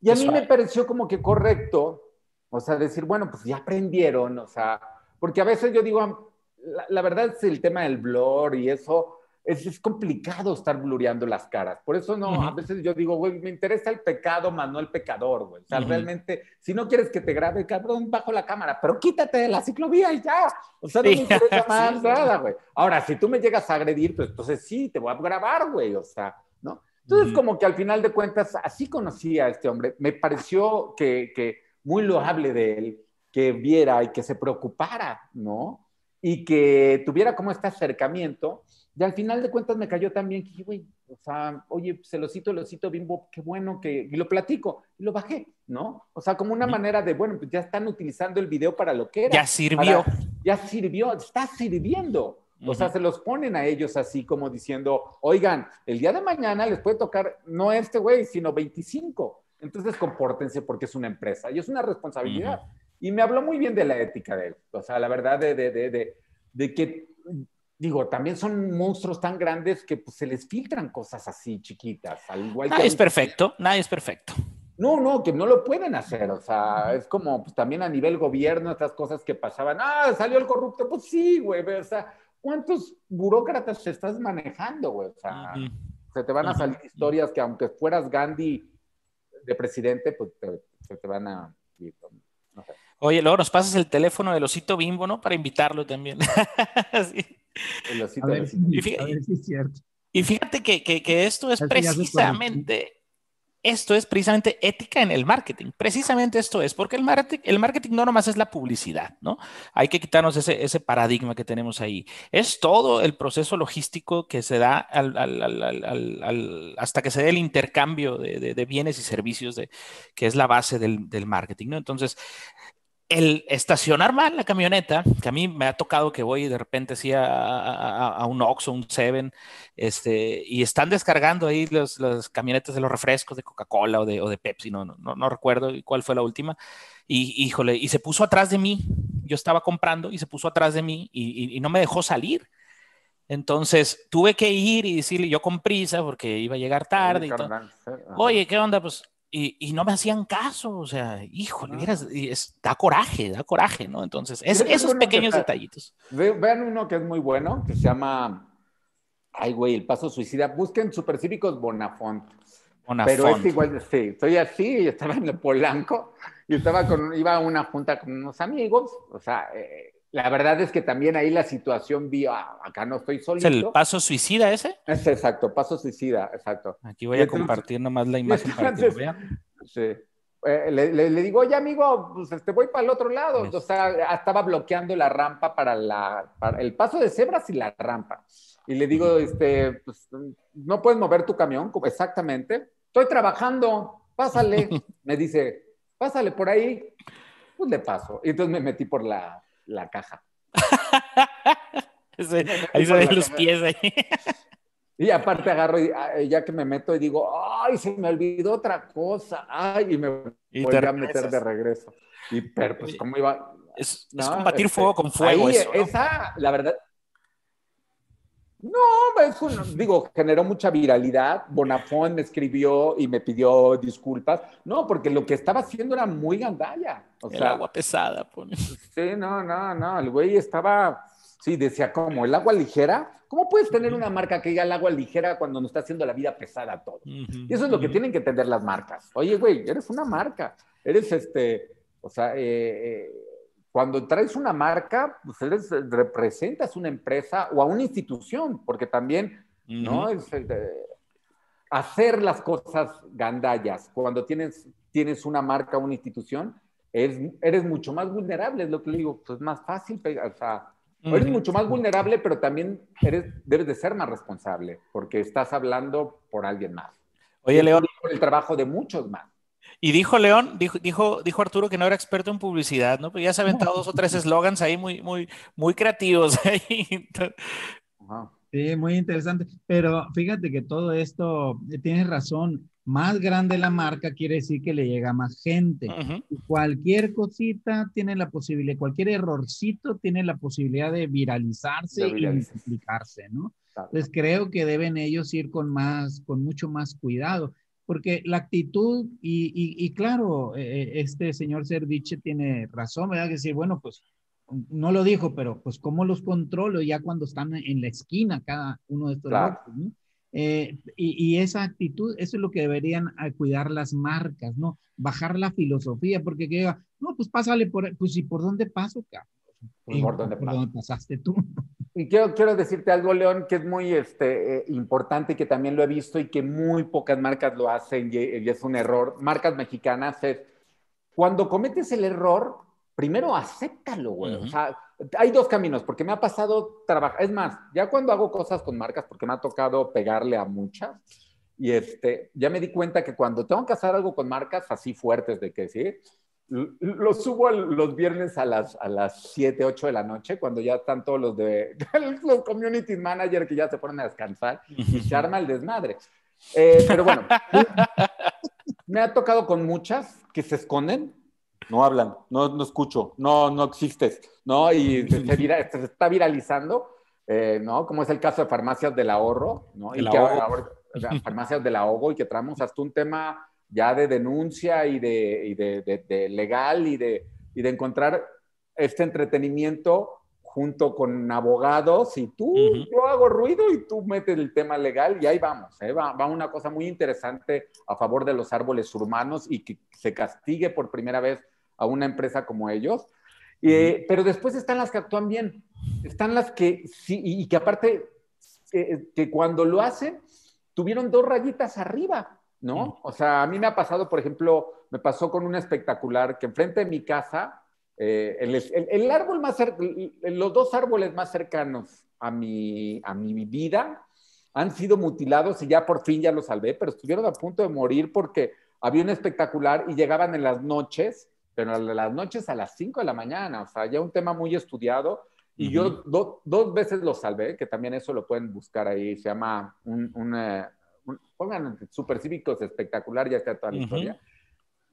Speaker 4: Y a mí me pareció como que correcto, o sea, decir, bueno, pues ya aprendieron, o sea, porque a veces yo digo, la, la verdad es el tema del blur y eso, es, es, complicado estar blureando las caras. Por eso no, a veces yo digo, güey, me interesa el pecado más no el pecador, güey. O sea, realmente, si no quieres que te grabe, cabrón, bajo la cámara, pero quítate de la ciclovía y ya. O sea, no me interesa más nada, güey. Ahora, si tú me llegas a agredir, pues entonces sí, te voy a grabar, güey. O sea, ¿no? Entonces, como que al final de cuentas, así conocí a este hombre. Me pareció que, que muy loable de él, que viera y que se preocupara, ¿no? Y que tuviera como este acercamiento y al final de cuentas me cayó también que, güey, o sea, oye, se lo cito, lo cito, bimbo, qué bueno que, y lo platico, y lo bajé, ¿no? O sea, como una manera de, bueno, pues ya están utilizando el video para lo que era.
Speaker 1: Ya sirvió.
Speaker 4: ya sirvió, está sirviendo. O sea, se los ponen a ellos así como diciendo, oigan, el día de mañana les puede tocar no este güey, sino 25. Entonces compórtense porque es una empresa y es una responsabilidad. Y me habló muy bien de la ética de él. O sea, la verdad de, de, de, de, de que digo, también son monstruos tan grandes que pues, se les filtran cosas así chiquitas. Al igual
Speaker 1: nadie es perfecto, nadie es perfecto.
Speaker 4: No, no, que no lo pueden hacer. O sea, es como pues, también a nivel gobierno, estas cosas que pasaban. Ah, salió el corrupto. Pues sí, güey. O sea, ¿cuántos burócratas estás manejando, güey? O sea, se te van a salir historias que aunque fueras Gandhi de presidente, pues se te van a...
Speaker 1: Oye, luego nos pasas el teléfono del osito bimbo, ¿no? Para invitarlo también. sí. Y fíjate que, esto es precisamente, esto es precisamente ética en el marketing. Precisamente esto es, porque el marketing, el marketing no nomás es la publicidad, ¿no? Hay que quitarnos ese, paradigma que tenemos ahí. Es todo el proceso logístico que se da hasta que se dé el intercambio de, bienes y servicios, de, que es la base del, del marketing, ¿no? Entonces, el estacionar mal la camioneta, que a mí me ha tocado que voy de repente así a, un Oxxo, un Seven, este, y están descargando ahí los, los camionetas de los refrescos de Coca-Cola o de, o de Pepsi, no, no, no, recuerdo cuál fue la última, y híjole, y se puso atrás de mí, yo estaba comprando y se puso atrás de mí y, y no me dejó salir. Entonces tuve que ir y decirle yo con prisa porque iba a llegar tarde. Y todo. Oye, ¿qué onda? Pues y, no me hacían caso, o sea, híjole, da coraje, da coraje, ¿no? Entonces, esos pequeños detallitos.
Speaker 4: vean uno que es muy bueno, que se llama, ay, güey, El Paso Suicida. Busquen Supercívicos Bonafont. Bonafont. Pero es igual, sí, estoy así, estaba en el Polanco, y estaba con, iba a una junta con unos amigos, o sea, eh, la verdad es que también ahí la situación vi, ah, acá no estoy solito.
Speaker 1: ¿Es el paso suicida ese?
Speaker 4: Es exacto, paso suicida, exacto.
Speaker 1: Aquí voy a compartir nomás la imagen para que lo vean.
Speaker 4: Sí. Eh, le, digo, oye amigo, pues este, voy para el otro lado. O sea, estaba bloqueando la rampa para, la, el paso de cebras y la rampa. Y le digo, este, pues, no puedes mover tu camión, exactamente. Estoy trabajando, pásale. me dice, pásale por ahí. Pues le paso. Y entonces me metí por la, la caja.
Speaker 1: ahí se ven los pies ahí.
Speaker 4: Y aparte agarro y ah, ya que me meto y digo, ay, se me olvidó otra cosa, ay, y me voy a meter de regreso. Y pero pues cómo iba.
Speaker 1: Es, combatir este, fuego con fuego.
Speaker 4: esa, la verdad. No, es un, digo, generó mucha viralidad. Bonafón me escribió y me pidió disculpas. No, porque lo que estaba haciendo era muy gandalla. O
Speaker 1: el agua pesada, pone.
Speaker 4: Sí, no, no, no. El güey estaba, sí, decía como el agua ligera. ¿Cómo puedes tener una marca que diga el agua ligera cuando nos está haciendo la vida pesada todo? y eso es lo que tienen que entender las marcas. Oye, güey, eres una marca. Eres este, o sea, eh, eh cuando traes una marca, pues eres, representas una empresa o a una institución, porque también, ¿no? Es, hacer las cosas gandallas, cuando tienes, tienes una marca o una institución, es, eres mucho más vulnerable, es lo que le digo, pues es más fácil, o sea, Eres mucho más vulnerable, pero también eres, debes de ser más responsable, porque estás hablando por alguien más.
Speaker 1: Oye, León.
Speaker 4: Por el trabajo de muchos más.
Speaker 1: Y dijo León, dijo, dijo, dijo Arturo que no era experto en publicidad, ¿no? Pues ya se ha aventado dos o tres eslogans ahí muy, muy, muy creativos.
Speaker 3: Sí, muy interesante. Pero fíjate que todo esto, eh, tienes razón, más grande la marca quiere decir que le llega más gente. Cualquier cosita tiene la posibilidad, cualquier errorcito tiene la posibilidad de viralizarse y multiplicarse, ¿no? Entonces creo que deben ellos ir con más, con mucho más cuidado porque la actitud, y, claro, eh, eh, este señor Serviche tiene razón, ¿verdad? Que decir, bueno, pues no lo dijo, pero pues cómo los controlo ya cuando están en la esquina cada uno de estos claro. ¿no? Eh, y, esa actitud, eso es lo que deberían cuidar las marcas, ¿no? Bajar la filosofía, porque que diga, no, pues pásale por, pues ¿y por dónde paso, cabrón?
Speaker 4: Pues, ¿Por, dónde,
Speaker 3: por dónde pasaste tú?
Speaker 4: Y quiero, quiero decirte algo, León, que es muy este, eh, importante, que también lo he visto y que muy pocas marcas lo hacen y, es un error. Marcas mexicanas es, cuando cometes el error, primero acéptalo, güey. O sea, hay dos caminos, porque me ha pasado trabajar, es más, ya cuando hago cosas con marcas, porque me ha tocado pegarle a muchas, y este, ya me di cuenta que cuando tengo que hacer algo con marcas así fuertes de que sí, lo subo los viernes a las, a las 7, 8 de la noche, cuando ya están todos los de los community manager que ya se ponen a descansar y se arma el desmadre. Eh, pero bueno, me ha tocado con muchas que se esconden, no hablan, no, no escucho, no, no existes, ¿no? Y se, se, está viralizando, eh, ¿no? Como es el caso de farmacias del ahorro, ¿no? Y que ahora, farmacias del ahogo y que traemos hasta un tema ya de denuncia y de, y de, de, legal y de, y de encontrar este entretenimiento junto con abogados y tú, yo hago ruido y tú metes el tema legal y ahí vamos, ¿eh? va, va, una cosa muy interesante a favor de los árboles urbanos y que se castigue por primera vez a una empresa como ellos. Eh, pero después están las que actúan bien, están las que sí, y, que aparte, eh, que cuando lo hacen, tuvieron dos rayitas arriba. ¿No? O sea, a mí me ha pasado, por ejemplo, me pasó con un espectacular que enfrente de mi casa, eh, el, árbol más los dos árboles más cercanos a mi, a mi vida han sido mutilados y ya por fin ya los salvé, pero estuvieron a punto de morir porque había un espectacular y llegaban en las noches, pero en las noches a las 5 de la mañana, o sea, ya un tema muy estudiado. Y yo dos veces los salvé, que también eso lo pueden buscar ahí, se llama un, eh, pongan supercívicos espectacular, ya está toda la historia.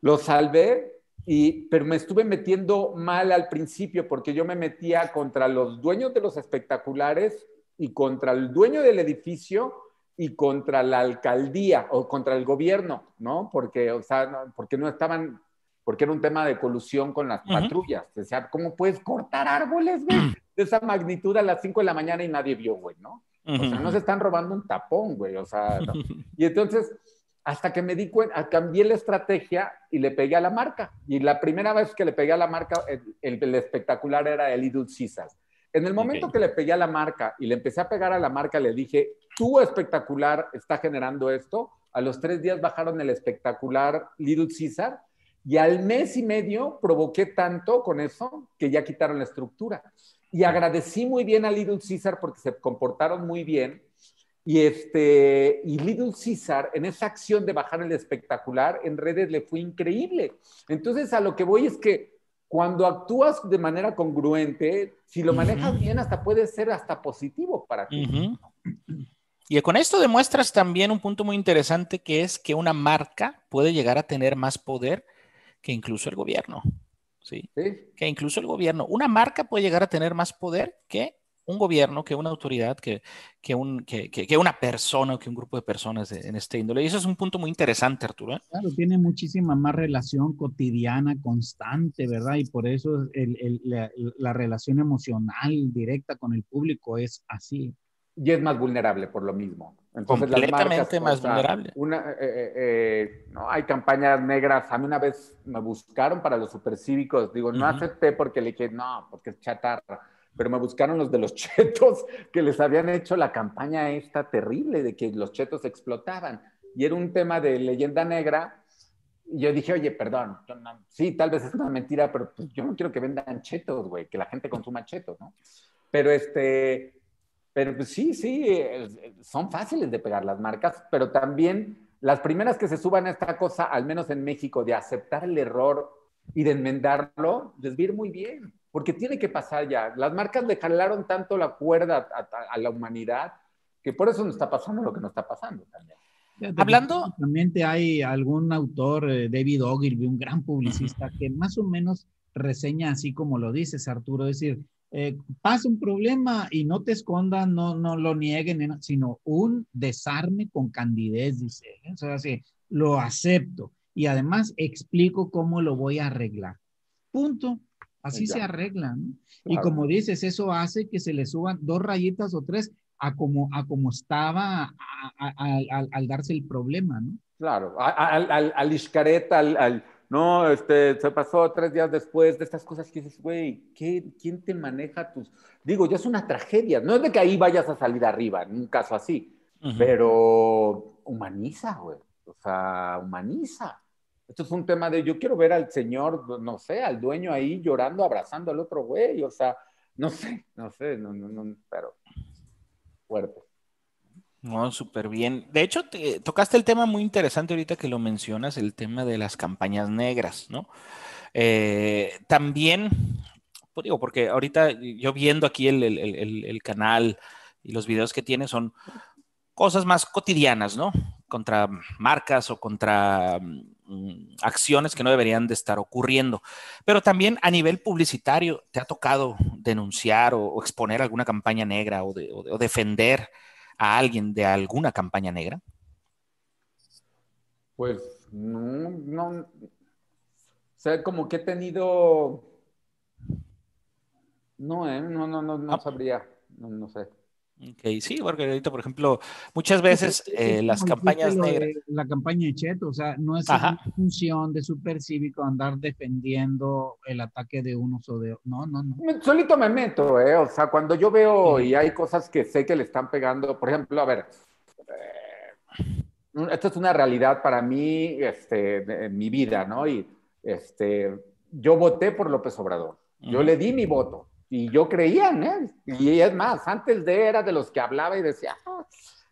Speaker 4: Lo salvé, y, pero me estuve metiendo mal al principio porque yo me metía contra los dueños de los espectaculares y contra el dueño del edificio y contra la alcaldía o contra el gobierno, ¿no? Porque, o sea, no, porque no estaban, porque era un tema de colusión con las patrullas. O sea, ¿cómo puedes cortar árboles, güey? De esa magnitud a las 5 de la mañana y nadie vio, güey, ¿no? O sea, no se están robando un tapón, güey. O sea, y entonces, hasta que me di cuenta, cambié la estrategia y le pegué a la marca. Y la primera vez que le pegué a la marca, el, espectacular era el Idul Caesar. En el momento que le pegué a la marca y le empecé a pegar a la marca, le dije, tu espectacular está generando esto. A los tres días bajaron el espectacular Little Caesar y al mes y medio provoqué tanto con eso que ya quitaron la estructura y agradecí muy bien a Little Caesar porque se comportaron muy bien. Y, este, y Little Caesar, en esa acción de bajar el espectacular, en redes le fue increíble. Entonces, a lo que voy es que cuando actúas de manera congruente, si lo manejas bien, hasta puede ser hasta positivo para ti.
Speaker 1: Y con esto demuestras también un punto muy interesante que es que una marca puede llegar a tener más poder que incluso el gobierno. ¿Sí? Que incluso el gobierno, una marca puede llegar a tener más poder que un gobierno, que una autoridad, que, que, un, que, que una persona o que un grupo de personas en este índole. Y eso es un punto muy interesante, Arturo. ¿eh?
Speaker 3: Claro, tiene muchísima más relación cotidiana, constante, ¿verdad? Y por eso el, el, la, la, relación emocional directa con el público es así.
Speaker 4: Y es más vulnerable por lo mismo.
Speaker 1: Entonces, Completamente más vulnerable.
Speaker 4: Una, eh, eh, eh, no, hay campañas negras. A mí una vez me buscaron para los supercívicos. Digo, no acepté porque le dije, no, porque es chatarra. Pero me buscaron los de los chetos que les habían hecho la campaña esta terrible de que los chetos explotaban. Y era un tema de leyenda negra. Y yo dije, oye, perdón, sí, tal vez es una mentira, pero pues yo no quiero que vendan chetos, güey, que la gente consuma chetos, ¿no? Pero este, pero pues sí, sí, son fáciles de pegar las marcas, pero también las primeras que se suban a esta cosa, al menos en México, de aceptar el error y de enmendarlo, les va muy bien, porque tiene que pasar ya. Las marcas le jalaron tanto la cuerda a, la humanidad que por eso nos está pasando lo que nos está pasando también.
Speaker 3: Hablando. Hay algún autor, eh, David Ogilvy, un gran publicista, que más o menos reseña así como lo dices, Arturo, es decir, eh, pasa un problema y no te escondan, no, no lo nieguen, sino un desarme con candidez, dice. ¿eh? O sea, así, lo acepto y además explico cómo lo voy a arreglar. Punto. Así se arregla, ¿no? Y como dices, eso hace que se le suban dos rayitas o tres a como, a como estaba al darse el problema, ¿no?
Speaker 4: Claro, al, al, al iscareta, al no, este, se pasó tres días después de estas cosas que dices, güey, ¿quién te maneja tus...? Digo, ya es una tragedia, no es de que ahí vayas a salir arriba, en un caso así, pero humaniza, güey, o sea, humaniza. Esto es un tema de, yo quiero ver al señor, no sé, al dueño ahí llorando, abrazando al otro güey, o sea, no sé, no sé, no, no, no, pero fuerte.
Speaker 1: No, súper bien. De hecho, te, tocaste el tema muy interesante ahorita que lo mencionas, el tema de las campañas negras, ¿no? Eh, también, pues digo, porque ahorita yo viendo aquí el, canal y los videos que tiene son cosas más cotidianas, ¿no? Contra marcas o contra mm, acciones que no deberían de estar ocurriendo. Pero también a nivel publicitario, ¿te ha tocado denunciar o, exponer alguna campaña negra o, o defender? A alguien de alguna campaña negra?
Speaker 4: Pues no, no. O sea, como que he tenido. No, ¿eh? no, no, no, no ah. sabría. No, no sé.
Speaker 1: Ok, sí, porque ahorita, por ejemplo, muchas veces eh, las campañas negras.
Speaker 3: La campaña de Cheto, o sea, no es una función de supercívico andar defendiendo el ataque de unos o de. No, no, no.
Speaker 4: Solito me meto, ¿eh? O sea, cuando yo veo y hay cosas que sé que le están pegando, por ejemplo, a ver, eh, esto es una realidad para mí, este, en mi vida, ¿no? Y este, yo voté por López Obrador. Yo le di mi voto y yo creía en él. Y es más, antes de era de los que hablaba y decía, ah,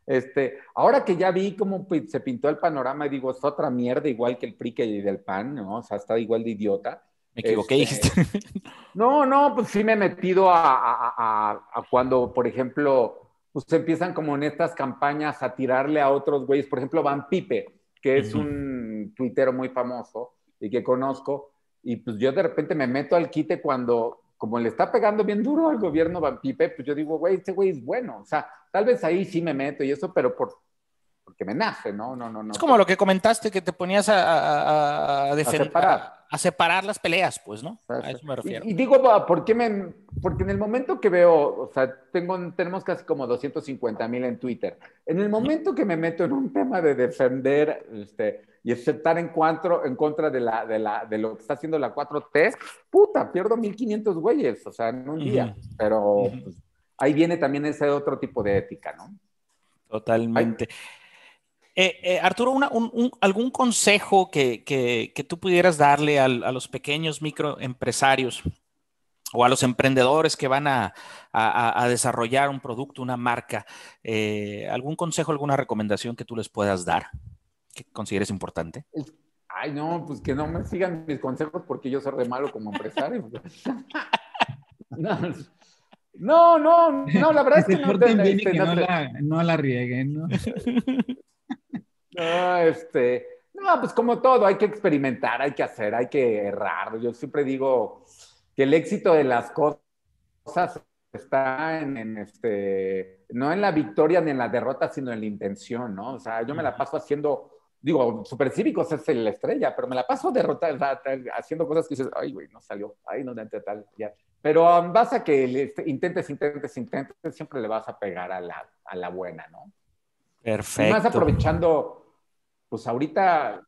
Speaker 4: este, ahora que ya vi cómo se pintó el panorama y digo, es otra mierda igual que el PRI y del PAN, ¿no? O sea, está igual de idiota.
Speaker 1: Me equivoqué, este,
Speaker 4: No, no, pues sí me he metido a, cuando, por ejemplo, pues empiezan como en estas campañas a tirarle a otros güeyes, por ejemplo, Van Pipe, que es un tuitero muy famoso y que conozco, y pues yo de repente me meto al quite cuando como le está pegando bien duro al gobierno Van Pipe, pues yo digo, güey, este güey es bueno. O sea, tal vez ahí sí me meto y eso, pero por, porque me nace, ¿no? No, no, no.
Speaker 1: Es como lo que comentaste, que te ponías a, defender, a, separar. las peleas, pues, ¿no? A eso me refiero.
Speaker 4: Y, digo, ¿por qué me...? Porque en el momento que veo, o sea, tengo, tenemos casi como 250 mil en Twitter. En el momento que me meto en un tema de defender este, y aceptar en, cuatro, en contra de, la, de, la, de lo que está haciendo la 4T, puta, pierdo 1500 güeyes, o sea, en un día. Pero pues, ahí viene también ese otro tipo de ética, ¿no?
Speaker 1: Totalmente. Eh, eh, Arturo, ¿algún consejo que, tú pudieras darle a, los pequeños microempresarios o a los emprendedores que van a, desarrollar un producto, una marca? Eh, ¿Algún consejo, alguna recomendación que tú les puedas dar que consideres importante?
Speaker 4: Ay, no, pues que no me sigan mis consejos porque yo soy re malo como empresario. no, no, no, la verdad es que, no,
Speaker 3: este, no, la, no la rieguen, ¿no?
Speaker 4: No, este, no, pues como todo, hay que experimentar, hay que hacer, hay que errar. Yo siempre digo que el éxito de las cosas está en, este, no en la victoria ni en la derrota, sino en la intención, ¿no? O sea, yo me la paso haciendo, digo, Supercívicos es la estrella, pero me la paso derrotar, haciendo cosas que dices, ay, güey, no salió, ay, no tal, ya. Pero um, vas a que este, intentes, intentes, intentes, siempre le vas a pegar a la, a la buena, ¿no?
Speaker 1: Perfecto. Y
Speaker 4: más aprovechando pues ahorita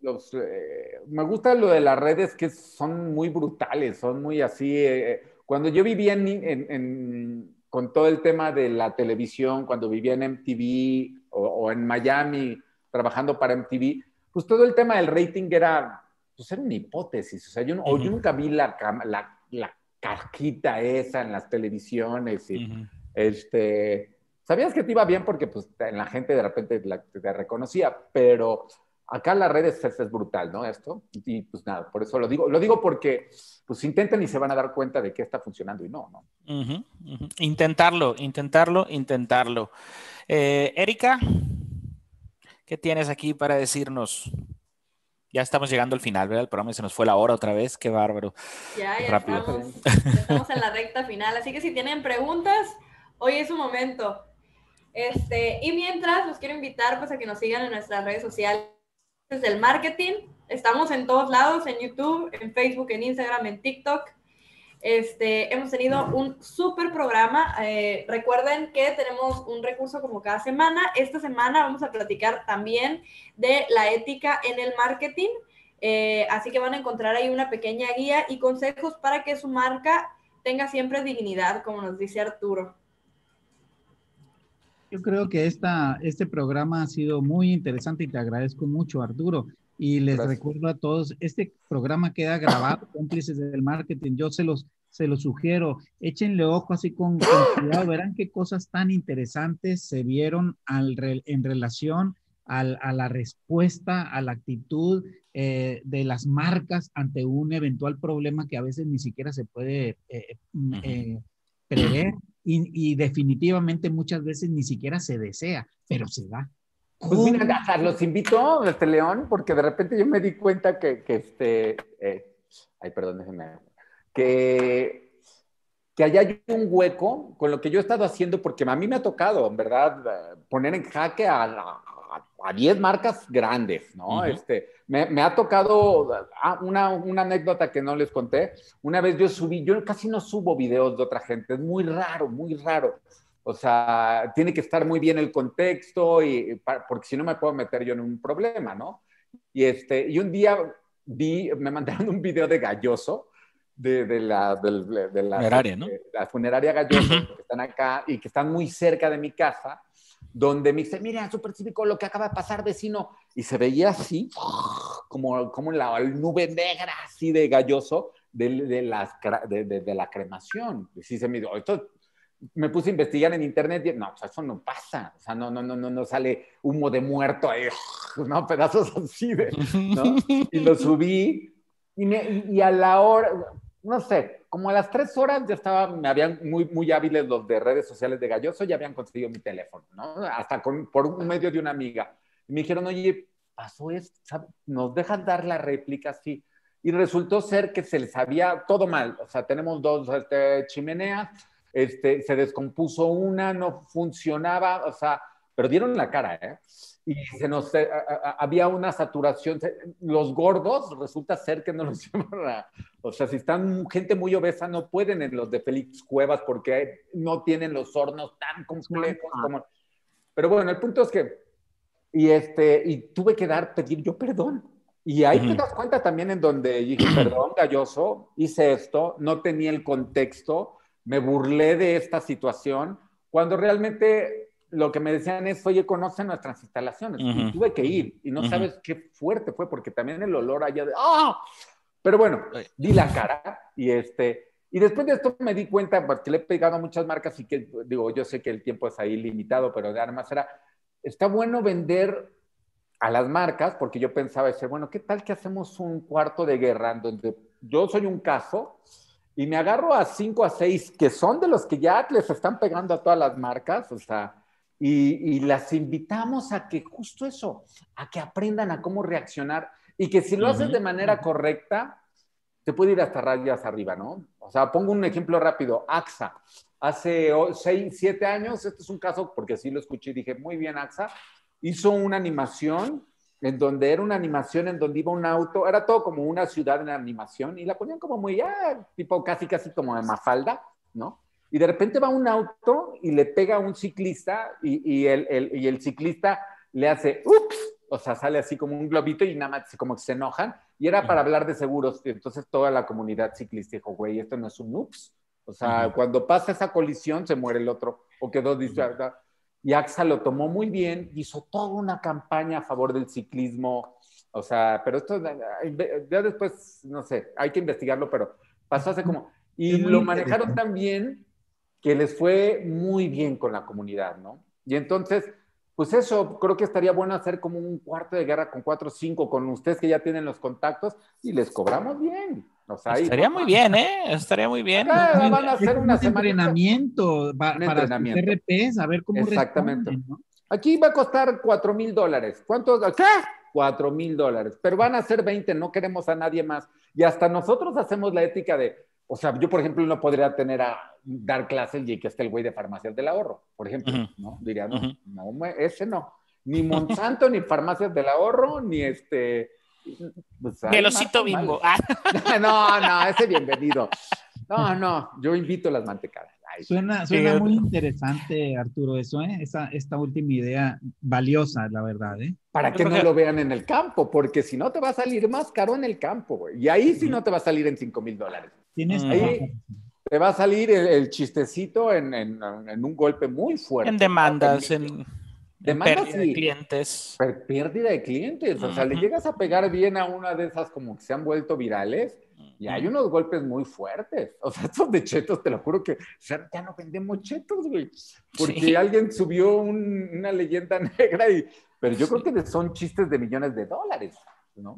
Speaker 4: los, eh, me gusta lo de las redes que son muy brutales, son muy así. Eh, cuando yo vivía en, con todo el tema de la televisión, cuando vivía en MTV o, en Miami trabajando para MTV, pues todo el tema del rating era, pues era una hipótesis. O sea, yo, yo nunca vi la, la, la cajita esa en las televisiones y este, sabías que te iba bien porque pues en la gente de repente te reconocía, pero acá las redes es, es, brutal, ¿no? Esto, y pues nada, por eso lo digo, lo digo porque pues intenten y se van a dar cuenta de que está funcionando y no, ¿no?
Speaker 1: Intentarlo, intentarlo, intentarlo. Eh, Erika, ¿qué tienes aquí para decirnos? Ya estamos llegando al final, ¿verdad? El programa se nos fue la hora otra vez, qué bárbaro.
Speaker 2: Ya, ya Estamos, estamos en la recta final, así que si tienen preguntas, hoy es su momento. Este, y mientras los quiero invitar pues a que nos sigan en nuestras redes sociales del marketing. Estamos en todos lados, en YouTube, en Facebook, en Instagram, en TikTok. Este, hemos tenido un súper programa. Eh, recuerden que tenemos un recurso como cada semana. Esta semana vamos a platicar también de la ética en el marketing. Eh, así que van a encontrar ahí una pequeña guía y consejos para que su marca tenga siempre dignidad, como nos dice Arturo.
Speaker 3: Yo creo que esta, este programa ha sido muy interesante y te agradezco mucho, Arturo. Y les recuerdo a todos, este programa queda grabado, cómplices del marketing. Yo se los, se los sugiero, échenle ojo así con, cuidado, verán qué cosas tan interesantes se vieron al, en relación al, a la respuesta, a la actitud eh, de las marcas ante un eventual problema que a veces ni siquiera se puede eh, eh, prever y, definitivamente muchas veces ni siquiera se desea, pero se da.
Speaker 4: Pues mira, los invito, este León, porque de repente yo me di cuenta que, que este, eh, ay, perdón, déjenme, que, que allá hay un hueco con lo que yo he estado haciendo, porque a mí me ha tocado, en verdad, poner en jaque a, a 10 marcas grandes, ¿no? este, me, ha tocado ah, una, una, anécdota que no les conté. Una vez yo subí, yo casi no subo videos de otra gente, es muy raro, muy raro. O sea, tiene que estar muy bien el contexto, y, porque si no me puedo meter yo en un problema, ¿no? Y, este, y un día vi, me mandaron un video de Galloso, de, de, la, de, de, la,
Speaker 1: funeraria, ¿no?
Speaker 4: la funeraria Galloso, que están acá y que están muy cerca de mi casa donde me dice, mira, súper cívico lo que acaba de pasar, vecino. Y se veía así, como, como la nube negra, así de galloso, de, de, las, de, de, la cremación. Sí se me esto me puse a investigar en internet y no, eso no pasa, o sea, no, no, no, no, no sale humo de muerto ahí, no, pedazos así de, ¿no? Y lo subí y, me, y a la hora, no sé, como a las tres horas ya estaba, me habían muy, muy hábiles los de redes sociales de Galloso, ya habían conseguido mi teléfono, ¿no? Hasta con, por un medio de una amiga. Y me dijeron, oye, pasó esto, ¿nos dejan dar la réplica? Sí. Y resultó ser que se les había todo mal. O sea, tenemos dos este, chimeneas, este, se descompuso una, no funcionaba, o sea, perdieron la cara, ¿eh? y se nos eh, había una saturación. Los gordos resulta ser que no los llevan o sea, si están gente muy obesa no pueden en los de Félix Cuevas porque no tienen los hornos tan complejos como. Pero bueno, el punto es que y este y tuve que dar pedir yo perdón. Y ahí te das cuenta también en donde dije, perdón, galloso, hice esto, no tenía el contexto, me burlé de esta situación, cuando realmente lo que me decían es, oye, conoce nuestras instalaciones. Y tuve que ir y no sabes qué fuerte fue porque también el olor allá de, ¡ah! Pero bueno, di la cara y este, y después de esto me di cuenta, porque le he pegado a muchas marcas y que, digo, yo sé que el tiempo es ahí limitado, pero de armas era, está bueno vender a las marcas, porque yo pensaba, decir, bueno, ¿qué tal que hacemos un cuarto de guerra donde yo soy un caso y me agarro a cinco a seis que son de los que ya les están pegando a todas las marcas, o sea, y, las invitamos a que justo eso, a que aprendan a cómo reaccionar y que si lo haces de manera correcta, te puede ir hasta rayas arriba, ¿no? O sea, pongo un ejemplo rápido, AXA. Hace seis, siete años, este es un caso porque sí lo escuché y dije, muy bien, AXA, hizo una animación en donde era una animación en donde iba un auto, era todo como una ciudad en animación y la ponían como muy, ah, tipo casi, casi como de mafalda, ¿no? y de repente va un auto y le pega a un ciclista y, y, el, el, y el ciclista le hace, ups, o sea, sale así como un globito y nada más como que se enojan. Y era para hablar de seguros. Y entonces toda la comunidad ciclista dijo, güey, esto no es un ups. O sea, cuando pasa esa colisión se muere el otro o quedó distraído. Y AXA lo tomó muy bien, hizo toda una campaña a favor del ciclismo. O sea, pero esto ya después, no sé, hay que investigarlo, pero pasó hace como Y lo manejaron tan bien que les fue muy bien con la comunidad, ¿no? Y entonces, pues eso, creo que estaría bueno hacer como un cuarto de guerra con cuatro o cinco, con ustedes que ya tienen los contactos y les cobramos bien. O sea,
Speaker 1: estaría muy bien, ¿eh? Estaría muy bien.
Speaker 3: van a hacer un entrenamiento para entrenamiento. RPs, a ver cómo
Speaker 4: Exactamente. Aquí va a costar cuatro mil dólares. ¿Cuánto? ¿Qué? Cuatro mil dólares. Pero van a ser 20, no queremos a nadie más. Y hasta nosotros hacemos la ética de, o sea, yo, por ejemplo, no podría tener a dar clases y que esté el güey de farmacias del ahorro, por ejemplo, ¿no? Diría, no, no, ese no. Ni Monsanto, ni farmacias del ahorro, ni este...
Speaker 1: Pues, Velocito bimbo.
Speaker 4: no, no, ese bienvenido. No, no, yo invito las mantecadas.
Speaker 3: suena suena muy interesante, Arturo, eso, ¿eh? Esa, esta última idea valiosa, la verdad, ¿eh?
Speaker 4: Para que no lo vean en el campo, porque si no te va a salir más caro en el campo, güey. Y ahí sí no te va a salir en 5 mil dólares.
Speaker 3: Tienes
Speaker 4: ahí te va a salir el, chistecito en, un golpe muy fuerte.
Speaker 1: En demandas, en,
Speaker 4: demandas
Speaker 1: pérdida de clientes.
Speaker 4: Pérdida de clientes. O sea, le llegas a pegar bien a una de esas como que se han vuelto virales y hay unos golpes muy fuertes. O sea, estos de chetos, te lo juro que ya no vendemos chetos, güey. Porque alguien subió una leyenda negra y... Pero yo creo que son chistes de millones de dólares.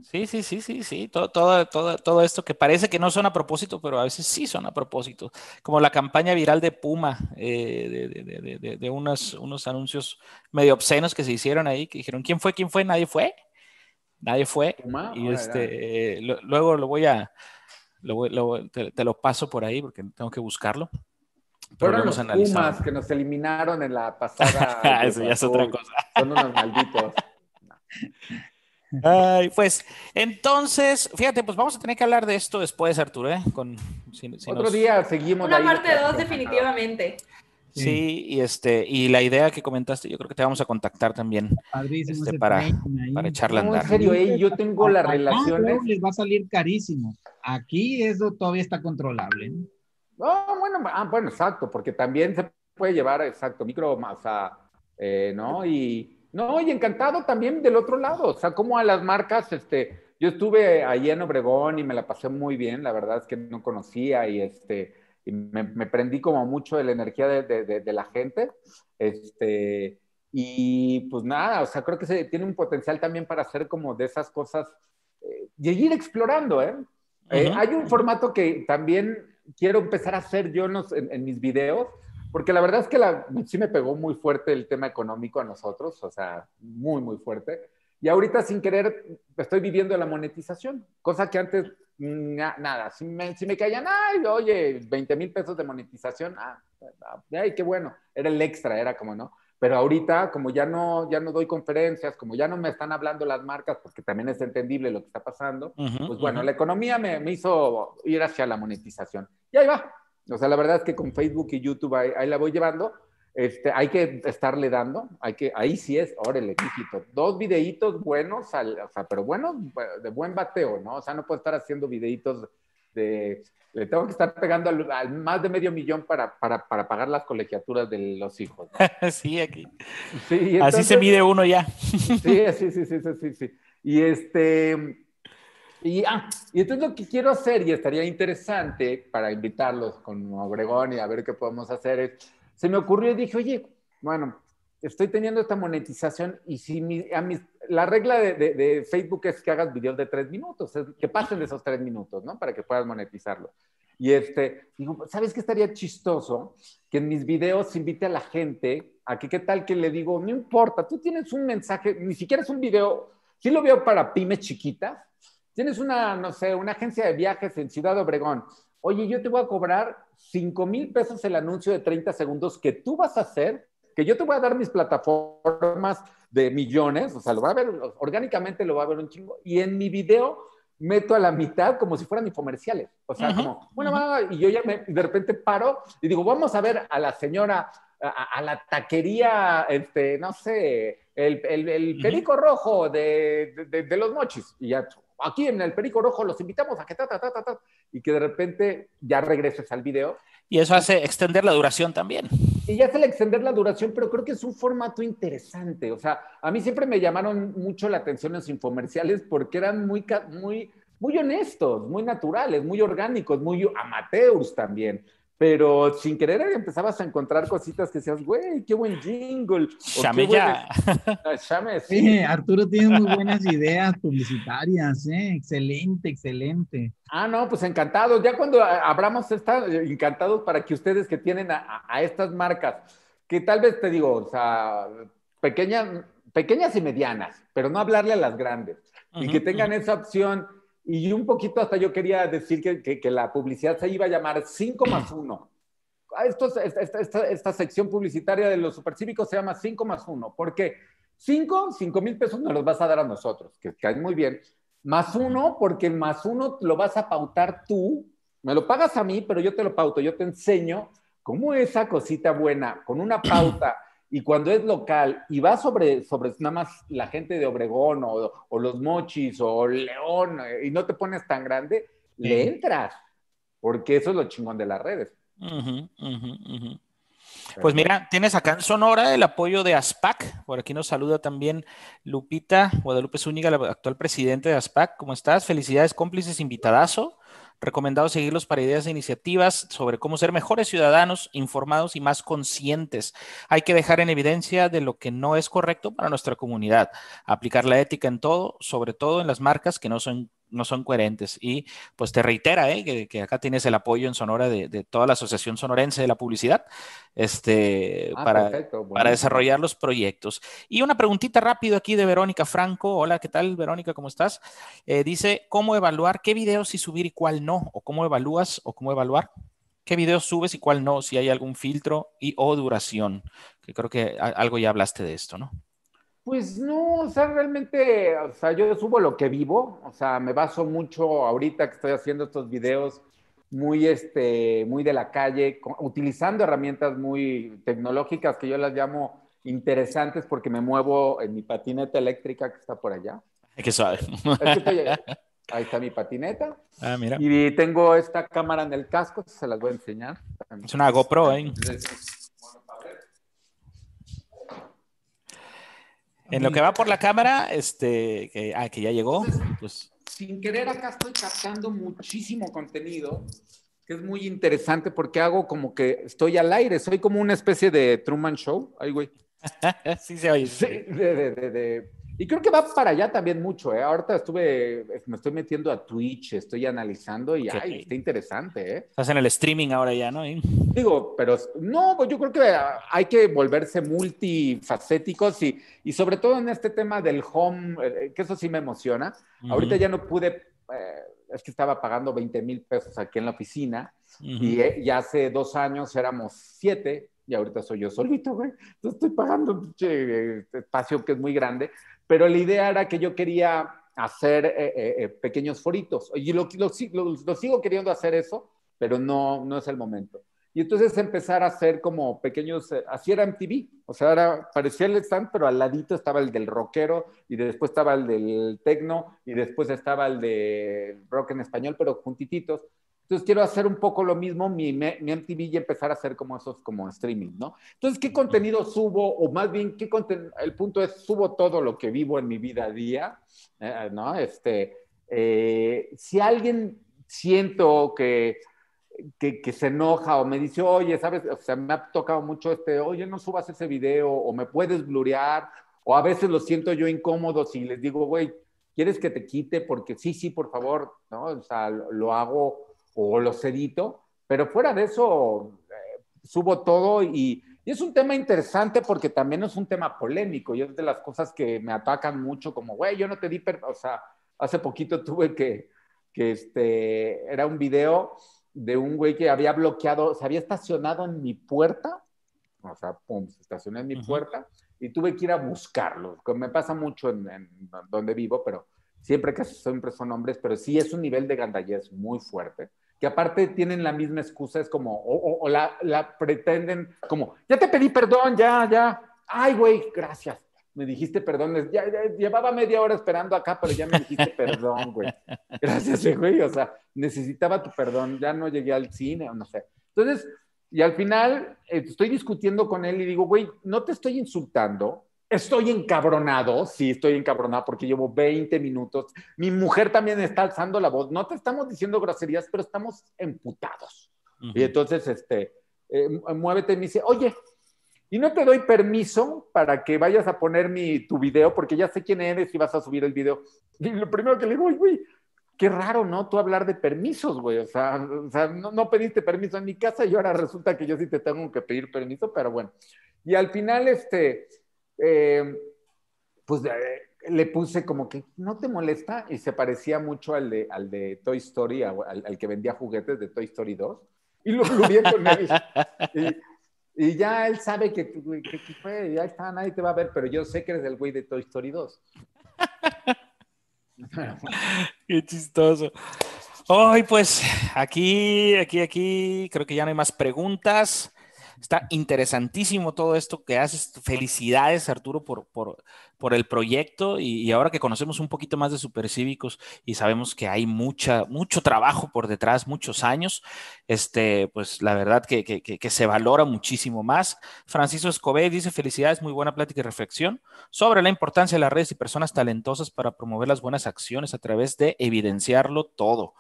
Speaker 1: Sí, sí, sí, sí, sí. Todo, todo, todo, todo, esto que parece que no son a propósito, pero a veces sí son a propósito. Como la campaña viral de Puma, eh, de, unos, unos anuncios medio obscenos que se hicieron ahí, que dijeron, ¿quién fue? ¿Quién fue? Nadie fue. Nadie fue. Y este, luego lo voy a, te, lo paso por ahí porque tengo que buscarlo.
Speaker 4: Fueron los Pumas que nos eliminaron en la pasada.
Speaker 1: Eso ya es otra cosa.
Speaker 4: Son unos malditos.
Speaker 1: Ay, pues entonces, fíjate, pues vamos a tener que hablar de esto después, Arturo, ¿eh? Con,
Speaker 4: Otro día seguimos.
Speaker 2: Una parte dos, definitivamente.
Speaker 1: Sí, y este, y la idea que comentaste, yo creo que te vamos a contactar también este, para, para echarla a andar.
Speaker 4: en serio, ¿eh? yo tengo las relaciones.
Speaker 3: les va a salir carísimo. Aquí eso todavía está controlable.
Speaker 4: ¿no? bueno, ah, bueno, exacto, porque también se puede llevar, exacto, micro masa, eh, ¿no? Y no, y encantado también del otro lado, o sea, como a las marcas, este, yo estuve ahí en Obregón y me la pasé muy bien, la verdad es que no conocía y este, y me, prendí como mucho de la energía de, de, la gente, este, y pues nada, o sea, creo que se, tiene un potencial también para hacer como de esas cosas eh, y ir explorando, ¿eh? eh hay un formato que también quiero empezar a hacer yo en, en mis videos, porque la verdad es que la, sí me pegó muy fuerte el tema económico a nosotros, o sea, muy, muy fuerte. Y ahorita sin querer estoy viviendo la monetización, cosa que antes nada, si me, si me caían, ay, oye, 20 mil pesos de monetización, ah, ay, qué bueno, era el extra, era como, ¿no? Pero ahorita, como ya no, ya no doy conferencias, como ya no me están hablando las marcas, porque también es entendible lo que está pasando, pues bueno, la economía me, me, hizo ir hacia la monetización. Y ahí va, o sea, la verdad es que con Facebook y YouTube ahí, la voy llevando. Este, hay que estarle dando, hay que, ahí sí es, órale, hijito, dos videitos buenos, o sea, pero buenos, de buen bateo, ¿no? O sea, no puedo estar haciendo videitos de, le tengo que estar pegando al, más de medio millón para, para, para, pagar las colegiaturas de los hijos.
Speaker 1: sí, aquí. Sí, Así se mide uno ya.
Speaker 4: sí, sí, sí, sí, sí, sí. Y este, y, ah, y entonces lo que quiero hacer, y estaría interesante para invitarlos con Obregón y a ver qué podemos hacer, es, se me ocurrió y dije, oye, bueno, estoy teniendo esta monetización y si a mis, la regla de, de, Facebook es que hagas videos de tres minutos, que pasen de esos tres minutos, ¿no? Para que puedas monetizarlo. Y este, digo, ¿sabes qué estaría chistoso? Que en mis videos invite a la gente a que qué tal que le digo, no importa, tú tienes un mensaje, ni siquiera es un video, sí lo veo para pymes chiquitas, Tienes una, no sé, una agencia de viajes en Ciudad Obregón. Oye, yo te voy a cobrar 5 mil pesos el anuncio de 30 segundos que tú vas a hacer, que yo te voy a dar mis plataformas de millones, o sea, lo va a ver, orgánicamente lo va a ver un chingo, y en mi video meto a la mitad como si fueran infomerciales. O sea, como, bueno, y yo ya me, de repente paro y digo, vamos a ver a la señora, a, la taquería, este, no sé, el, el, perico rojo de, de, de, los mochis. Y ya, aquí en el Perico Rojo los invitamos a que ta, ta, ta, ta, ta, y que de repente ya regreses al video.
Speaker 1: Y eso hace extender la duración también.
Speaker 4: Y ya hace extender la duración, pero creo que es un formato interesante. O sea, a mí siempre me llamaron mucho la atención los infomerciales porque eran muy, muy muy honestos, muy naturales, muy orgánicos, muy amateurs también pero sin querer empezabas a encontrar cositas que decías, güey, qué buen jingle.
Speaker 1: Chame ya.
Speaker 3: Chame, sí. Arturo tiene muy buenas ideas publicitarias, ¿eh? excelente, excelente.
Speaker 4: Ah, no, pues encantados. Ya cuando abramos, está encantados para que ustedes que tienen a, estas marcas, que tal vez te digo, o sea, pequeñas, pequeñas y medianas, pero no hablarle a las grandes, y que tengan esa opción y un poquito hasta yo quería decir que, que, la publicidad se iba a llamar 5 más 1. Ah, esto, esta, esta, esta, sección publicitaria de los supercívicos se llama 5 más 1, porque 5, 5 mil pesos nos los vas a dar a nosotros, que caen muy bien, más 1, porque el más 1 lo vas a pautar tú, me lo pagas a mí, pero yo te lo pauto, yo te enseño cómo esa cosita buena, con una pauta y cuando es local y va sobre, sobre nada más la gente de Obregón o, los Mochis o León eh, y no te pones tan grande, le entras, porque eso es lo chingón de las redes.
Speaker 1: Pues mira, tienes acá en Sonora el apoyo de ASPAC. Por aquí nos saluda también Lupita Guadalupe Zúñiga, la actual presidente de ASPAC. ¿Cómo estás? Felicidades, cómplices, invitadazo. Recomendado seguirlos para ideas e iniciativas sobre cómo ser mejores ciudadanos, informados y más conscientes. Hay que dejar en evidencia de lo que no es correcto para nuestra comunidad. Aplicar la ética en todo, sobre todo en las marcas que no son no son coherentes. Y pues te reitera ¿eh? que, acá tienes el apoyo en Sonora de, toda la Asociación Sonorense de la Publicidad este, ah, para, para, desarrollar los proyectos. Y una preguntita rápido aquí de Verónica Franco. Hola, ¿qué tal Verónica? ¿Cómo estás? Eh, dice, ¿cómo evaluar qué videos subir y cuál no? ¿O cómo evalúas o cómo evaluar? ¿Qué videos subes y cuál no? Si hay algún filtro y o duración. Que creo que algo ya hablaste de esto, ¿no?
Speaker 4: Pues no, o sea, realmente, o sea, yo subo lo que vivo, o sea, me baso mucho ahorita que estoy haciendo estos videos muy, este, muy de la calle, utilizando herramientas muy tecnológicas que yo las llamo interesantes porque me muevo en mi patineta eléctrica que está por allá.
Speaker 1: ¿Qué sabe?
Speaker 4: ahí está mi patineta.
Speaker 1: Ah, mira.
Speaker 4: Y tengo esta cámara en el casco, se las voy a enseñar.
Speaker 1: Es una GoPro, ¿eh? En lo que va por la cámara, este, que, ah, que ya llegó, pues.
Speaker 4: Sin querer acá estoy captando muchísimo contenido, que es muy interesante porque hago como que estoy al aire, soy como una especie de Truman Show, ay güey.
Speaker 1: sí se oye.
Speaker 4: Sí, de, de, de, y creo que va para allá también mucho, ¿eh? Ahorita estuve, me estoy metiendo a Twitch, estoy analizando y, ay, está interesante, ¿eh?
Speaker 1: Estás en el streaming ahora ya, ¿no?
Speaker 4: Digo, pero no, pues yo creo que hay que volverse multifacéticos y, y sobre todo en este tema del home, eh, que eso sí me emociona. Ahorita ya no pude, eh, es que estaba pagando 20 mil pesos aquí en la oficina y, eh, y hace dos años éramos siete y ahorita soy yo solito, güey. Entonces estoy pagando un espacio que es muy grande, pero la idea era que yo quería hacer eh, eh, eh, pequeños foritos. Y lo, sigo queriendo hacer eso, pero no, no es el momento. Y entonces empezar a hacer como pequeños, así era MTV, o sea, era, parecía el stand, pero al ladito estaba el del rockero, y después estaba el del tecno, y después estaba el de rock en español, pero juntititos. Entonces quiero hacer un poco lo mismo, mi, mi, MTV y empezar a hacer como esos, como streaming, ¿no? Entonces, ¿qué contenido subo? O más bien, ¿qué el punto es, subo todo lo que vivo en mi vida a día, eh, ¿no? Este, eh, si alguien siento que, que, que, se enoja o me dice, oye, ¿sabes? O sea, me ha tocado mucho este, oye, no subas ese video, o me puedes blurear, o a veces lo siento yo incómodo si les digo, güey, ¿quieres que te quite? Porque sí, sí, por favor, ¿no? O sea, lo hago o los edito, pero fuera de eso eh, subo todo y, es un tema interesante porque también es un tema polémico y es de las cosas que me atacan mucho, como, güey, yo no te di, o sea, hace poquito tuve que, que este, era un video de un güey que había bloqueado, se había estacionado en mi puerta, o sea, pum, se estacionó en mi puerta y tuve que ir a buscarlo, que me pasa mucho en, en donde vivo, pero siempre que siempre son hombres, pero sí es un nivel de gandallez muy fuerte que aparte tienen la misma excusa, es como, o, la, pretenden como, ya te pedí perdón, ya, ya, ay, güey, gracias, me dijiste perdón, ya, llevaba media hora esperando acá, pero ya me dijiste perdón, güey, gracias, güey, o sea, necesitaba tu perdón, ya no llegué al cine, no sé. Entonces, y al final eh, estoy discutiendo con él y digo, güey, no te estoy insultando, Estoy encabronado, sí, estoy encabronado porque llevo 20 minutos. Mi mujer también está alzando la voz. No te estamos diciendo groserías, pero estamos emputados. Y entonces, este, eh, muévete y me dice, oye, y no te doy permiso para que vayas a poner mi, tu video, porque ya sé quién eres y vas a subir el video. Y lo primero que le digo, güey, qué raro, ¿no? Tú hablar de permisos, güey. O sea, o sea no, pediste permiso en mi casa y ahora resulta que yo sí te tengo que pedir permiso, pero bueno. Y al final, este, eh, pues eh, le puse como que, ¿no te molesta? Y se parecía mucho al de, al de Toy Story, al, que vendía juguetes de Toy Story 2. Y lo, lo con él. Y, y ya él sabe que, que, fue, ya está, nadie te va a ver, pero yo sé que eres el güey de Toy Story 2.
Speaker 1: Qué chistoso. Hoy, pues, aquí, aquí, aquí, creo que ya no hay más preguntas. Está interesantísimo todo esto que haces. Felicidades, Arturo, por, por, el proyecto. Y, ahora que conocemos un poquito más de Supercívicos y sabemos que hay mucha, mucho trabajo por detrás, muchos años, este, pues la verdad que, que, se valora muchísimo más. Francisco Escobé dice: Felicidades, muy buena plática y reflexión sobre la importancia de las redes y personas talentosas para promover las buenas acciones a través de evidenciarlo todo.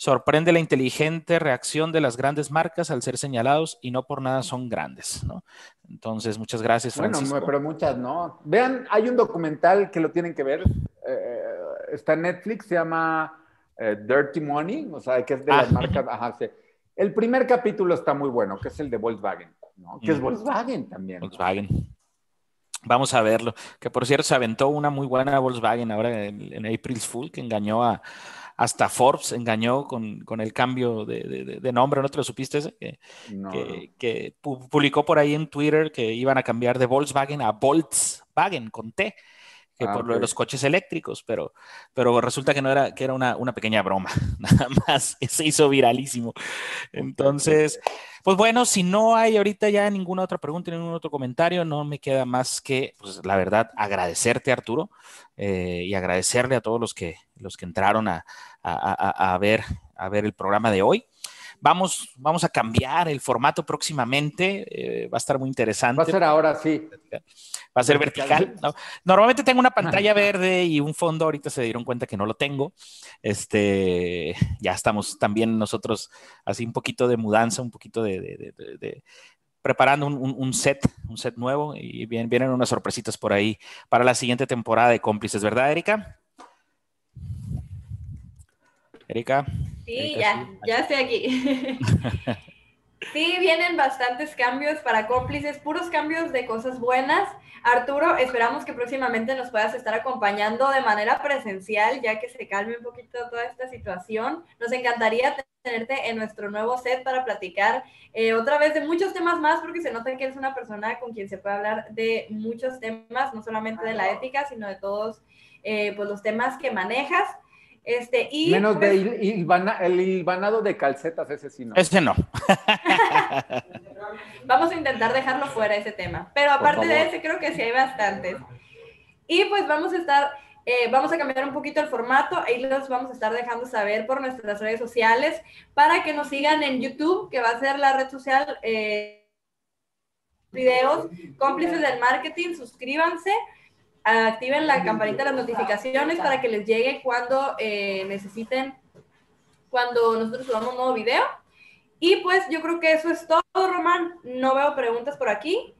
Speaker 1: Sorprende la inteligente reacción de las grandes marcas al ser señalados y no por nada son grandes, ¿no? Entonces, muchas gracias, Francisco.
Speaker 4: Bueno, pero muchas no. Vean, hay un documental que lo tienen que ver, eh, está en Netflix, se llama eh, Dirty Money, o sea, que es de las ah. marcas, ajá, sí. El primer capítulo está muy bueno, que es el de Volkswagen, ¿no? Que es Volkswagen también.
Speaker 1: Volkswagen. Vamos a verlo. Que por cierto se aventó una muy buena Volkswagen ahora en, en April's Fool que engañó a, hasta Forbes engañó con, el cambio de, nombre, ¿no te lo supiste? Que, publicó por ahí en Twitter que iban a cambiar de Volkswagen a Volkswagen con T. Ah, por lo de los coches eléctricos, pero, pero resulta que no era, que era una, una pequeña broma, nada más, se hizo viralísimo. Entonces, pues bueno, si no hay ahorita ya ninguna otra pregunta, ningún otro comentario, no me queda más que, pues la verdad, agradecerte, Arturo, eh, y agradecerle a todos los que, los que entraron a, a, ver, a ver el programa de hoy. Vamos, vamos a cambiar el formato próximamente, eh, va a estar muy interesante.
Speaker 4: Va a ser ahora sí.
Speaker 1: Va a ser vertical. Normalmente tengo una pantalla verde y un fondo, ahorita se dieron cuenta que no lo tengo. Este, ya estamos también nosotros así un poquito de mudanza, un poquito de, preparando un, set, un set nuevo y vienen unas sorpresitas por ahí para la siguiente temporada de cómplices, ¿verdad, Erika? Erika.
Speaker 2: Sí, ya, ya estoy aquí. sí, vienen bastantes cambios para cómplices, puros cambios de cosas buenas. Arturo, esperamos que próximamente nos puedas estar acompañando de manera presencial, ya que se calme un poquito toda esta situación. Nos encantaría tenerte en nuestro nuevo set para platicar eh, otra vez de muchos temas más, porque se nota que eres una persona con quien se puede hablar de muchos temas, no solamente de la ética, sino de todos eh, pues, los temas que manejas. Este, y,
Speaker 4: Menos de pues el hilvanado de calcetas, ese sí no.
Speaker 1: Ese no.
Speaker 2: vamos a intentar dejarlo fuera ese tema. Pero aparte de ese, creo que sí hay bastantes. Y pues vamos a estar, eh, vamos a cambiar un poquito el formato. Ahí los vamos a estar dejando saber por nuestras redes sociales para que nos sigan en YouTube, que va a ser la red social. Eh, videos cómplices del marketing, suscríbanse activen la campanita de las notificaciones para que les llegue cuando eh, necesiten, cuando nosotros subamos un nuevo video. Y pues yo creo que eso es todo, Román. No veo preguntas por aquí.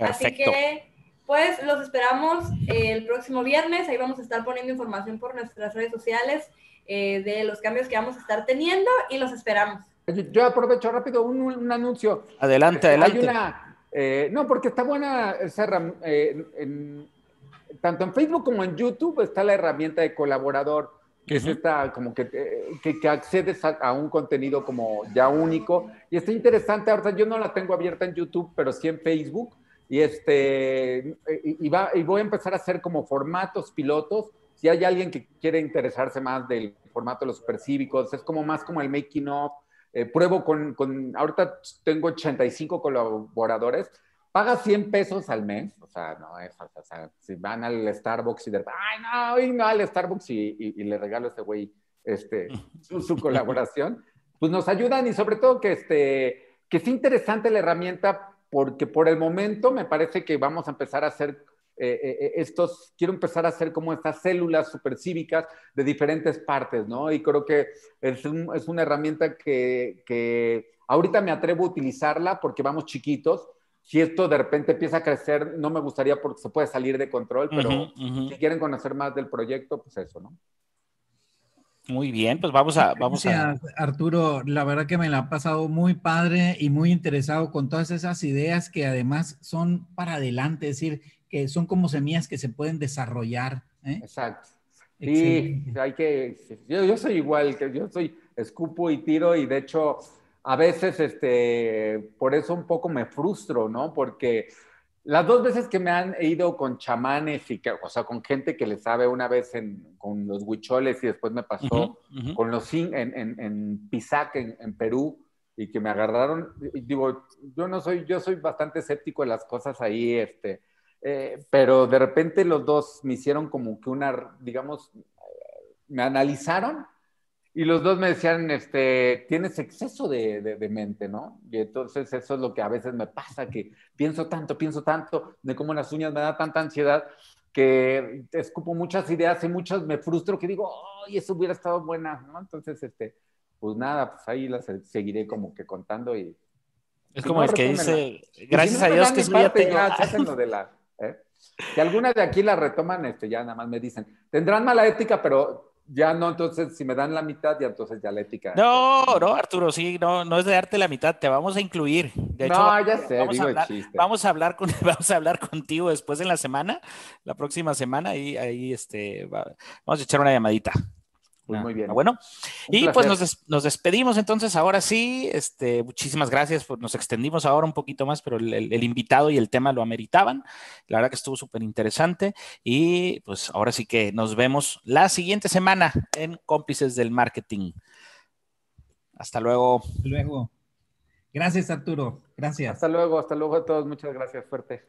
Speaker 2: Así que pues los esperamos el próximo viernes. Ahí vamos a estar poniendo información por nuestras redes sociales eh, de los cambios que vamos a estar teniendo y los esperamos.
Speaker 4: Yo aprovecho rápido un, anuncio.
Speaker 1: Adelante, adelante.
Speaker 4: Hay una, eh, no, porque está buena esa en, tanto en Facebook como en YouTube está la herramienta de colaborador, que es esta, como que, que, accedes a, un contenido como ya único. Y está interesante, ahorita yo no la tengo abierta en YouTube, pero sí en Facebook. Y, este, y, va, y voy a empezar a hacer como formatos pilotos. Si hay alguien que quiere interesarse más del formato de los supercívicos, es como más como el making of. Eh, pruebo con, con, ahorita tengo 85 colaboradores paga 100 pesos al mes, o sea, no es, o sea, si van al Starbucks y de, ay, no, y no al Starbucks y, le regalo a ese güey este, su, colaboración, pues nos ayudan y sobre todo que, este, que es interesante la herramienta porque por el momento me parece que vamos a empezar a hacer eh, eh, estos, quiero empezar a hacer como estas células supercívicas de diferentes partes, ¿no? Y creo que es, es una herramienta que, que, ahorita me atrevo a utilizarla porque vamos chiquitos. Si esto de repente empieza a crecer, no me gustaría porque se puede salir de control, pero si quieren conocer más del proyecto, pues eso, ¿no?
Speaker 1: Muy bien, pues vamos a, vamos
Speaker 3: a. Arturo, la verdad que me la ha pasado muy padre y muy interesado con todas esas ideas que además son para adelante, es decir, que son como semillas que se pueden desarrollar. ¿eh?
Speaker 4: Exacto. Sí, hay que, yo, soy igual, que yo soy escupo y tiro y de hecho a veces, este, por eso un poco me frustro, ¿no? Porque las dos veces que me han ido con chamanes y que, o sea, con gente que le sabe una vez en, con los huicholes y después me pasó con los en, en, en Pisac, en, en, Perú, y que me agarraron, digo, yo no soy, yo soy bastante escéptico de las cosas ahí, este, eh, pero de repente los dos me hicieron como que una, digamos, me analizaron y los dos me decían, este, tienes exceso de, de, mente, ¿no? Y entonces eso es lo que a veces me pasa, que pienso tanto, pienso tanto, de cómo las uñas me da tanta ansiedad, que escupo muchas ideas y muchas me frustro, que digo, ¡ay, eso hubiera estado buena! ¿no? Entonces, este, pues nada, pues ahí las seguiré como que contando y...
Speaker 1: Es como el que dice, gracias a Dios que eso ya tengo...
Speaker 4: lo de la, ¿eh? Que algunas de aquí la retoman, este, ya nada más me dicen, tendrán mala ética, pero ya no, entonces si me dan la mitad, ya entonces ya la ética.
Speaker 1: No, no, Arturo, sí, no, no es de darte la mitad, te vamos a incluir. De hecho,
Speaker 4: no, ya sé,
Speaker 1: vamos,
Speaker 4: digo
Speaker 1: a hablar,
Speaker 4: chiste.
Speaker 1: vamos a hablar con, vamos a hablar contigo después en la semana, la próxima semana, y ahí este, va, vamos a echar una llamadita.
Speaker 4: Pues muy bien.
Speaker 1: Bueno, y pues nos, des, nos, despedimos entonces ahora sí. Este, muchísimas gracias. Pues nos extendimos ahora un poquito más, pero el, el, el invitado y el tema lo ameritaban. La verdad que estuvo súper interesante. Y pues ahora sí que nos vemos la siguiente semana en Cómplices del Marketing. Hasta luego.
Speaker 3: Hasta luego. Gracias, Arturo. Gracias.
Speaker 4: Hasta luego, hasta luego a todos. Muchas gracias. Fuerte.